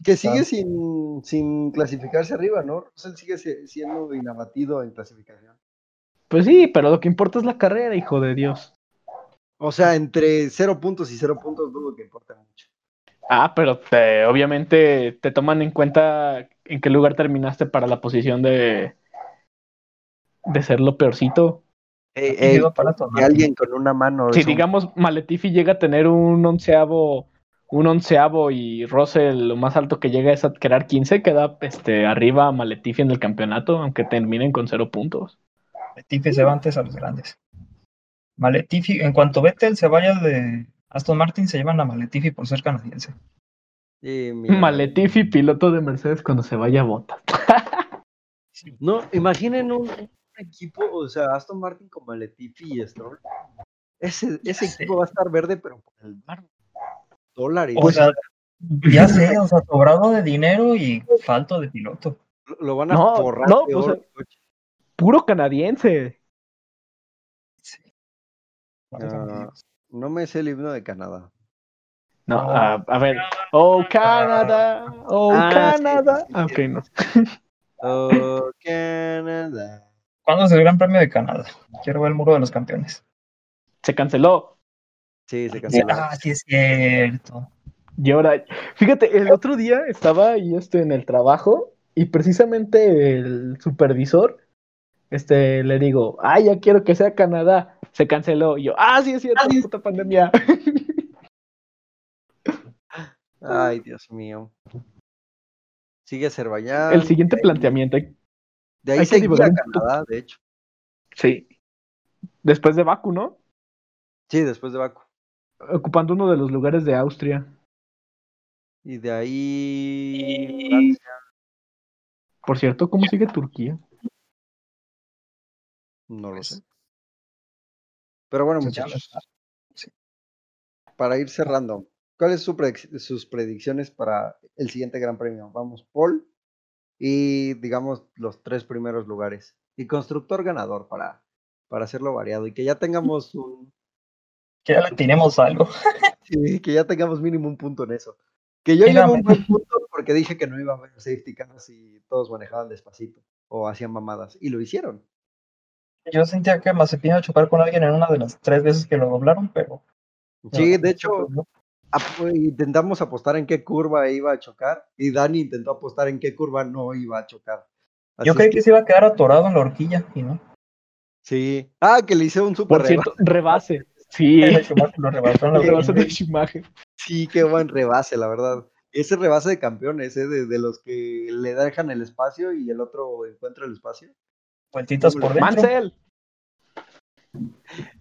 Speaker 1: Que sigue sin, sin clasificarse arriba, ¿no? Russell sigue si- siendo inabatido en clasificación.
Speaker 3: Pues sí, pero lo que importa es la carrera, hijo de Dios.
Speaker 1: O sea, entre cero puntos y cero puntos dudo que importa mucho.
Speaker 3: Ah, pero te- obviamente te toman en cuenta en qué lugar terminaste para la posición de de ser lo peorcito.
Speaker 1: Eh, eh,
Speaker 4: para tomar.
Speaker 1: alguien con una mano.
Speaker 3: Si
Speaker 1: un-
Speaker 3: digamos Maletifi llega a tener un onceavo, un onceavo y Russell lo más alto que llega es a quedar 15, queda este, arriba Maletifi en el campeonato, aunque terminen con cero puntos.
Speaker 4: Maletifi se va antes a los grandes. Maletifi, en cuanto Vettel se vaya de Aston Martin, se llevan a Maletifi por ser canadiense.
Speaker 1: Sí, mira,
Speaker 3: Maletifi, piloto de Mercedes cuando se vaya a Bota.
Speaker 1: No, imaginen un, un equipo, o sea, Aston Martin con Maletifi y Stroll. Ese, ese
Speaker 4: sé.
Speaker 1: equipo va a estar verde, pero por el mar. Dólares.
Speaker 4: O sea, ya sé, o sea, sobrado de dinero y falto de piloto.
Speaker 1: lo, van a
Speaker 3: no,
Speaker 1: forrar
Speaker 3: no, o sea-. Puro canadiense.
Speaker 4: Sí.
Speaker 1: Ah, no me sé el himno de Canadá.
Speaker 3: No, a, a ver. Oh, Canadá. Oh,
Speaker 1: Ah, sí,
Speaker 3: Canadá.
Speaker 1: sí, sí,
Speaker 3: Ah, no.
Speaker 1: Oh, Canadá.
Speaker 4: ¿Cuándo es el Gran Premio de Canadá? Quiero ver el muro de los campeones.
Speaker 3: Se canceló.
Speaker 1: Sí, se canceló.
Speaker 4: Ah, sí es cierto.
Speaker 3: Y ahora, fíjate, el otro día estaba ahí este, en el trabajo y precisamente el supervisor, este, le digo, ah, ya quiero que sea Canadá. Se canceló. Y yo, ah, sí es cierto, puta pandemia.
Speaker 1: Ay, Dios mío. Sigue Azerbaiyán.
Speaker 3: El siguiente
Speaker 1: de
Speaker 3: planteamiento.
Speaker 1: De ahí
Speaker 3: hay que un poco.
Speaker 1: Canadá, de hecho.
Speaker 3: Sí. Después de Baku, ¿no?
Speaker 1: Sí, después de Baku.
Speaker 3: Ocupando uno de los lugares de Austria.
Speaker 1: Y de ahí. Francia.
Speaker 3: Por cierto, ¿cómo sigue Turquía?
Speaker 1: No lo
Speaker 4: Pues,
Speaker 1: sé. Pero bueno, muchachos.
Speaker 4: Sí.
Speaker 1: Para ir cerrando, ¿cuáles son sus predicciones para el siguiente Gran Premio? Vamos, Paul y digamos los tres primeros lugares. Y constructor ganador para, para hacerlo variado y que ya tengamos un.
Speaker 4: Que ya le tiremos algo.
Speaker 1: sí, que ya tengamos mínimo un punto en eso. Que yo llevo un buen punto porque dije que no iba a haber safety cars y todos manejaban despacito o hacían mamadas. Y lo hicieron.
Speaker 4: Yo sentía que Mazepin iba a chocar con alguien en una de las tres veces que lo doblaron, pero.
Speaker 1: Sí,
Speaker 4: no,
Speaker 1: de hecho,
Speaker 4: no.
Speaker 1: ap- intentamos apostar en qué curva iba a chocar y Dani intentó apostar en qué curva no iba a chocar. Así
Speaker 4: Yo creí
Speaker 1: que-
Speaker 4: que se iba a quedar atorado en la horquilla y no.
Speaker 1: Sí. Ah, que le hice un super
Speaker 3: Por cierto, rebase. Sí,
Speaker 4: lo
Speaker 3: el rebase
Speaker 4: horquilla.
Speaker 3: de Schumacher.
Speaker 1: Sí, qué buen rebase, la verdad. Ese rebase de campeones, ¿eh? de, de los que le dejan el espacio y el otro encuentra el espacio.
Speaker 4: Vueltitas por dentro.
Speaker 3: Mansell.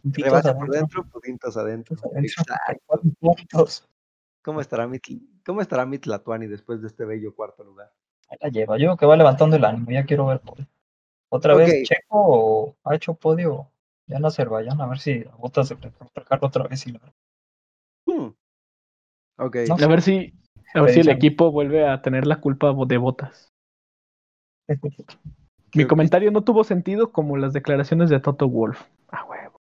Speaker 1: Rebase por
Speaker 4: adentro,
Speaker 1: dentro, adentro.
Speaker 4: puntitos adentro,
Speaker 1: Exacto.
Speaker 4: puntos.
Speaker 1: ¿Cómo estará mi, cómo estará mi Tlatuani después de este bello cuarto lugar?
Speaker 4: Ahí la lleva. Yo creo que va levantando el ánimo. Ya quiero ver. Otra vez Checo o ha hecho podio ya en Azerbaiyán. A ver si a Botas se otra vez. Y la...
Speaker 1: Hmm. Ok.
Speaker 4: No
Speaker 3: A ver si, a ver si el equipo vuelve a tener la culpa de botas. Mi
Speaker 1: Creo que-
Speaker 3: comentario no tuvo sentido como las declaraciones de Toto Wolf. Ah, huevo.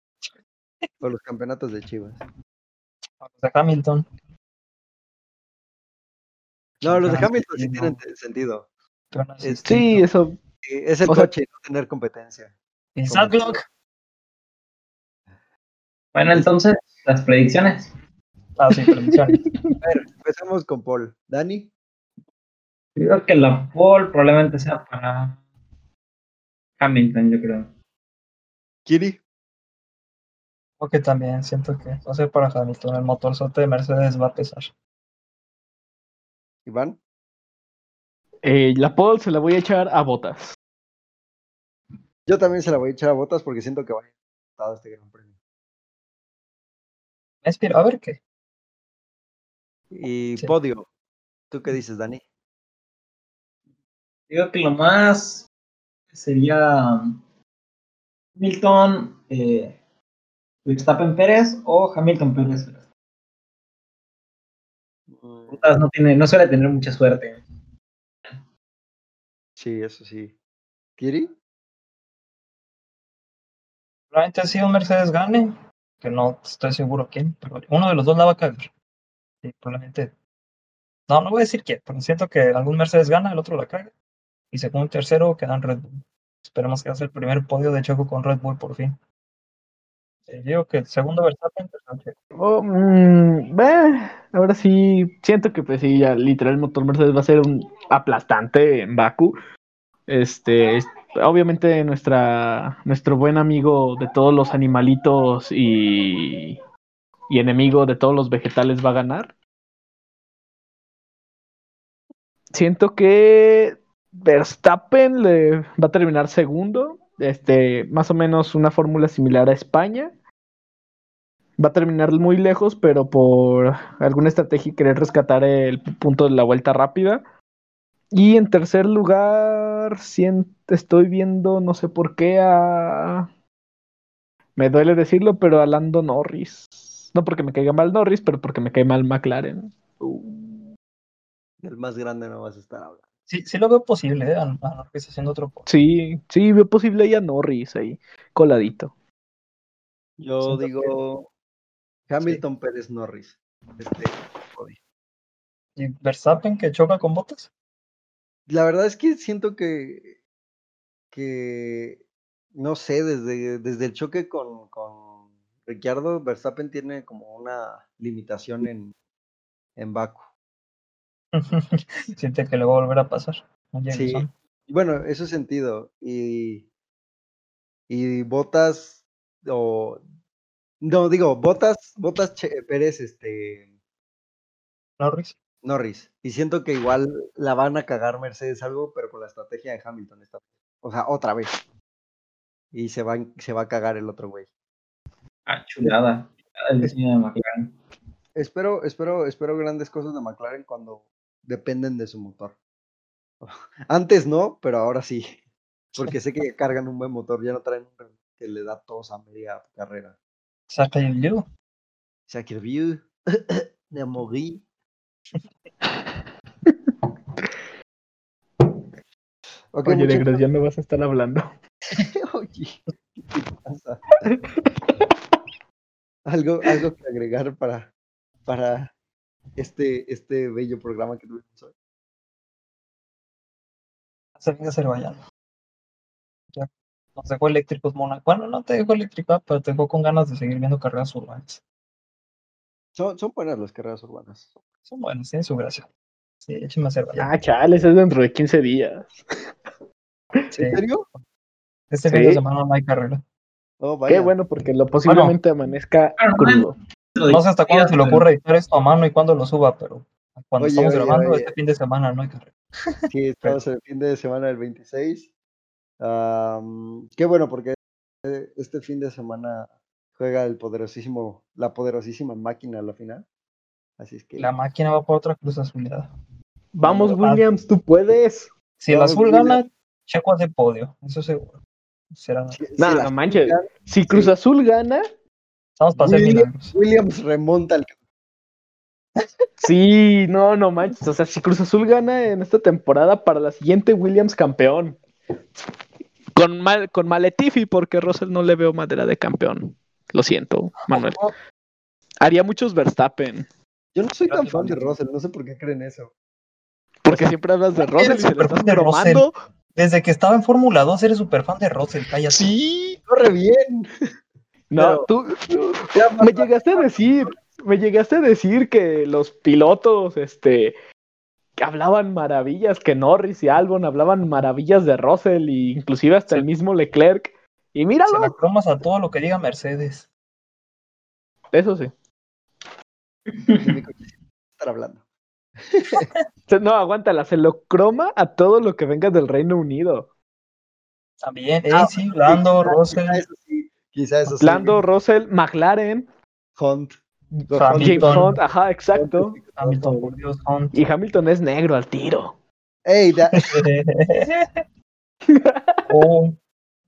Speaker 1: O los campeonatos de Chivas.
Speaker 4: de Hamilton.
Speaker 1: No, los de Hamilton sí tienen sentido.
Speaker 4: Pero
Speaker 1: Sí,
Speaker 3: eso.
Speaker 1: Eh, Es el
Speaker 3: O sea-
Speaker 1: coche, no tener competencia.
Speaker 4: Sadlock.
Speaker 2: Bueno, entonces, las predicciones.
Speaker 4: Ah, sí, predicciones.
Speaker 1: A ver, empezamos con Paul. Dani,
Speaker 2: creo que la pole probablemente sea para Hamilton, yo creo.
Speaker 1: Kiri,
Speaker 4: Porque también siento que va a ser para Hamilton. El motorzote de Mercedes va a pesar.
Speaker 1: Iván,
Speaker 3: eh, la pole se la voy a echar a botas.
Speaker 1: yo también se la voy a echar a botas porque siento que va a ir dado este gran premio.
Speaker 4: Inspira- A ver qué.
Speaker 1: Y
Speaker 4: Sí.
Speaker 1: podio, ¿tú qué dices, Dani?
Speaker 2: Digo que lo más sería Hamilton, eh, Verstappen Pérez o Hamilton Pérez.
Speaker 1: Mm,
Speaker 2: no tiene, no suele tener mucha suerte.
Speaker 1: Sí, eso sí. ¿Kiri?
Speaker 4: Probablemente si un Mercedes gane, que no estoy seguro quién, pero uno de los dos la va a. Sí, probablemente. No, no voy a decir quién, pero siento que algún Mercedes gana, el otro la caga. Y segundo y tercero quedan Red Bull. Esperemos que haga el primer podio de Checo con Red Bull por fin. Digo que el segundo Verstappen, Checo.
Speaker 3: Oh, mm, eh, ahora sí, siento que pues sí, ya literal el motor Mercedes va a ser un aplastante en Baku. Este, es- obviamente nuestra, nuestro buen amigo de todos los animalitos y, y enemigo de todos los vegetales va a ganar. Siento que Verstappen le va a terminar segundo. Este, más o menos una fórmula similar a España va a terminar muy lejos, pero por alguna estrategia querer rescatar el punto de la vuelta rápida. Y en tercer lugar, estoy viendo, no sé por qué, a... Me duele decirlo, pero a Lando Norris. No porque me caiga mal Norris, pero porque me cae mal McLaren. Uh,
Speaker 1: El más grande no vas a estar hablando.
Speaker 4: Sí, sí lo veo posible, ¿eh? A, Norris haciendo otro
Speaker 3: sí, sí, veo posible ahí a Norris ahí, coladito.
Speaker 1: Yo
Speaker 4: Siento
Speaker 1: digo Hamilton Pérez Norris. Este.
Speaker 4: Y Verstappen que choca con botas.
Speaker 1: La verdad es que siento que, que no sé, desde, desde el choque con, con Ricciardo, Verstappen tiene como una limitación en, en Baku.
Speaker 4: Siente que le va a volver a pasar.
Speaker 1: Sí. Bueno, eso es sentido. Y, y Botas, o no digo, Botas, Botas Che- Pérez, este,
Speaker 4: Norris.
Speaker 1: Norris. Y siento que igual la van a cagar Mercedes algo, pero con la estrategia de Hamilton esta vez. O sea, otra vez. Y se va, a- se va a cagar el otro güey.
Speaker 2: Ah, chulada. El diseño de McLaren.
Speaker 1: Espero, espero, espero grandes cosas de McLaren cuando dependen de su motor. Antes no, pero ahora sí. Porque sé que cargan un buen motor, ya no traen un que le da tos a media carrera.
Speaker 4: Saca el Liu.
Speaker 1: Sacreview, de Mogui. Ok,
Speaker 3: Oye, de
Speaker 1: muchachos.
Speaker 3: gracia no vas a estar hablando.
Speaker 1: Oye, ¿qué te pasa? algo, algo que agregar para, para este, este bello programa que tuvimos hoy.
Speaker 4: Se venga Azerbaiyán. Nos dejó eléctricos Mónaco. Bueno, no te dejó eléctrico, pero te dejó con ganas de seguir viendo carreras urbanas.
Speaker 1: Son, son buenas las carreras urbanas.
Speaker 4: Son buenas, tienen su gracia. Sí, écheme Azerbaiyán.
Speaker 3: Ah, chales, es dentro de 15 días.
Speaker 4: Sí.
Speaker 1: ¿En serio?
Speaker 4: Este fin de semana no hay carrera.
Speaker 1: Oh, vaya.
Speaker 3: Qué bueno, porque lo posiblemente amanezca crudo.
Speaker 4: No sé hasta cuándo se le ocurre editar esto a mano y cuándo lo suba, pero cuando
Speaker 1: Oye,
Speaker 4: estamos
Speaker 1: oye,
Speaker 4: grabando
Speaker 1: oye.
Speaker 4: este fin de semana no hay carrera.
Speaker 1: Sí, estamos en el fin de semana del 26. Am, qué bueno, porque este fin de semana juega el poderosísimo, la poderosísima máquina a la final. Así es que
Speaker 4: La máquina va por otra cruz azulada.
Speaker 3: Vamos, Williams, tú puedes.
Speaker 4: Si el azul gana, Checo hace podio, eso seguro. Será.
Speaker 1: si
Speaker 3: No, manches. Si Cruz
Speaker 1: Sí.
Speaker 3: Azul gana,
Speaker 4: Estamos para hacer
Speaker 1: William-
Speaker 4: milagros.
Speaker 1: Williams remonta al
Speaker 3: sí, no, no manches. O sea, si Cruz Azul gana en esta temporada, para la siguiente, Williams campeón. Con, mal, con Maletifi, porque Russell no le veo madera de campeón. Lo siento, Manuel. Haría muchos Verstappen.
Speaker 1: Yo no soy tan fan de. Russell, no sé por qué creen eso.
Speaker 3: Porque siempre hablas de Russell y se
Speaker 4: superfan
Speaker 3: estás
Speaker 4: de Russell.
Speaker 3: bromando.
Speaker 4: Desde que estaba en Fórmula 2 eres súper fan de Russell, cállate.
Speaker 3: Sí.
Speaker 1: Corre bien.
Speaker 3: No,
Speaker 1: Pero-
Speaker 3: tú me llegaste a decir, me llegaste a decir que los pilotos, este, que hablaban maravillas, que Norris y Albon hablaban maravillas de Russell e inclusive hasta
Speaker 4: Sí.
Speaker 3: el mismo Leclerc. Y
Speaker 4: Se
Speaker 3: míralo,
Speaker 4: la cromas a todo lo que diga Mercedes.
Speaker 3: eso sí.
Speaker 1: Estar hablando.
Speaker 3: No, aguántala, se lo croma a todo lo que venga del Reino Unido.
Speaker 4: También, eh,
Speaker 1: Ah,
Speaker 4: sí, Lando,
Speaker 1: Quizá-
Speaker 4: Russell,
Speaker 1: Quizá eso sí, quizá eso sí.
Speaker 3: Lando, Russell, McLaren,
Speaker 1: Hunt.
Speaker 4: Hamilton.
Speaker 3: James Hunt, ajá, exacto.
Speaker 4: Hamilton, por Dios, Hunt.
Speaker 3: Y Hamilton es negro al tiro.
Speaker 1: Ey, de,
Speaker 4: oh,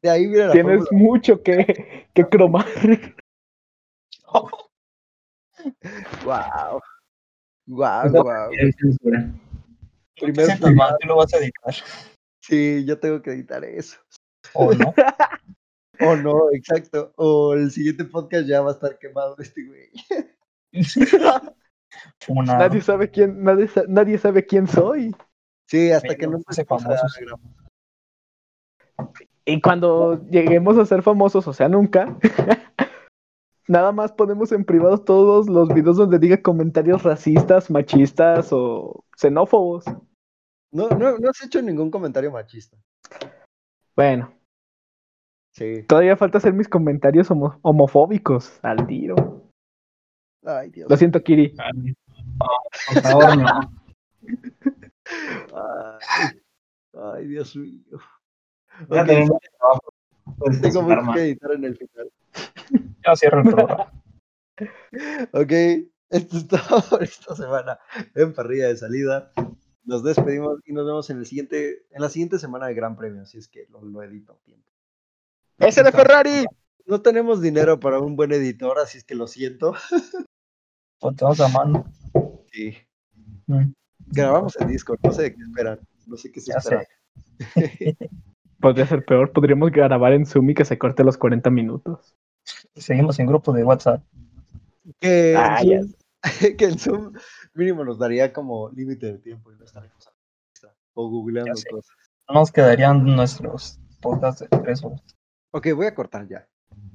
Speaker 1: de ahí viene la
Speaker 3: Tienes
Speaker 1: fórmula.
Speaker 3: mucho que, que cromar.
Speaker 1: Wow. Wow, wow.
Speaker 2: Hay censura.
Speaker 4: no te
Speaker 1: Primer
Speaker 4: sientas mal, tú lo vas a editar.
Speaker 1: Sí, yo tengo que editar eso.
Speaker 4: O no.
Speaker 1: O no, exacto. O el siguiente podcast ya va a estar quemado este güey.
Speaker 4: Una,
Speaker 3: Nadie sabe quién, nadie, sa- nadie sabe quién soy.
Speaker 1: Sí, hasta
Speaker 4: Pero
Speaker 1: que no a
Speaker 4: famosos.
Speaker 3: Y cuando lleguemos a ser famosos, o sea, nunca, nada más ponemos en privado todos los videos donde diga comentarios racistas, machistas o xenófobos.
Speaker 1: No, no, no has hecho ningún comentario machista.
Speaker 3: Bueno,
Speaker 1: Sí.
Speaker 3: todavía falta hacer mis comentarios homo- homofóbicos al tiro.
Speaker 1: Ay, Dios.
Speaker 3: Lo siento, Kiri.
Speaker 2: Por favor, no.
Speaker 1: Ay, ay, Dios mío.
Speaker 2: Pues,
Speaker 1: tengo
Speaker 2: super
Speaker 1: mucho que editar en el final.
Speaker 4: ya cierro el programa.
Speaker 1: Ok, esto es todo por esta semana en parrilla de salida. Nos despedimos y nos vemos en el siguiente, en la siguiente semana de Gran Premio, si es que lo, lo edito a tiempo.
Speaker 3: ¡Ese de Ferrari!
Speaker 1: No tenemos dinero para un buen editor, así es que lo siento.
Speaker 4: Ponteamos a mano.
Speaker 1: Sí.
Speaker 4: Mm,
Speaker 1: Grabamos en Discord, no sé de qué esperan. No sé qué se
Speaker 4: Ya
Speaker 1: espera.
Speaker 3: Podría ser peor, podríamos grabar en Zoom y que se corte los 40 minutos.
Speaker 4: Y seguimos en grupo de WhatsApp.
Speaker 1: Que,
Speaker 3: Ah.
Speaker 1: Zoom, que en Zoom mínimo nos daría como límite de tiempo y no estaremos o googleando cosas.
Speaker 4: No nos quedarían nuestros podcasts de tres horas.
Speaker 1: Ok, voy a cortar ya.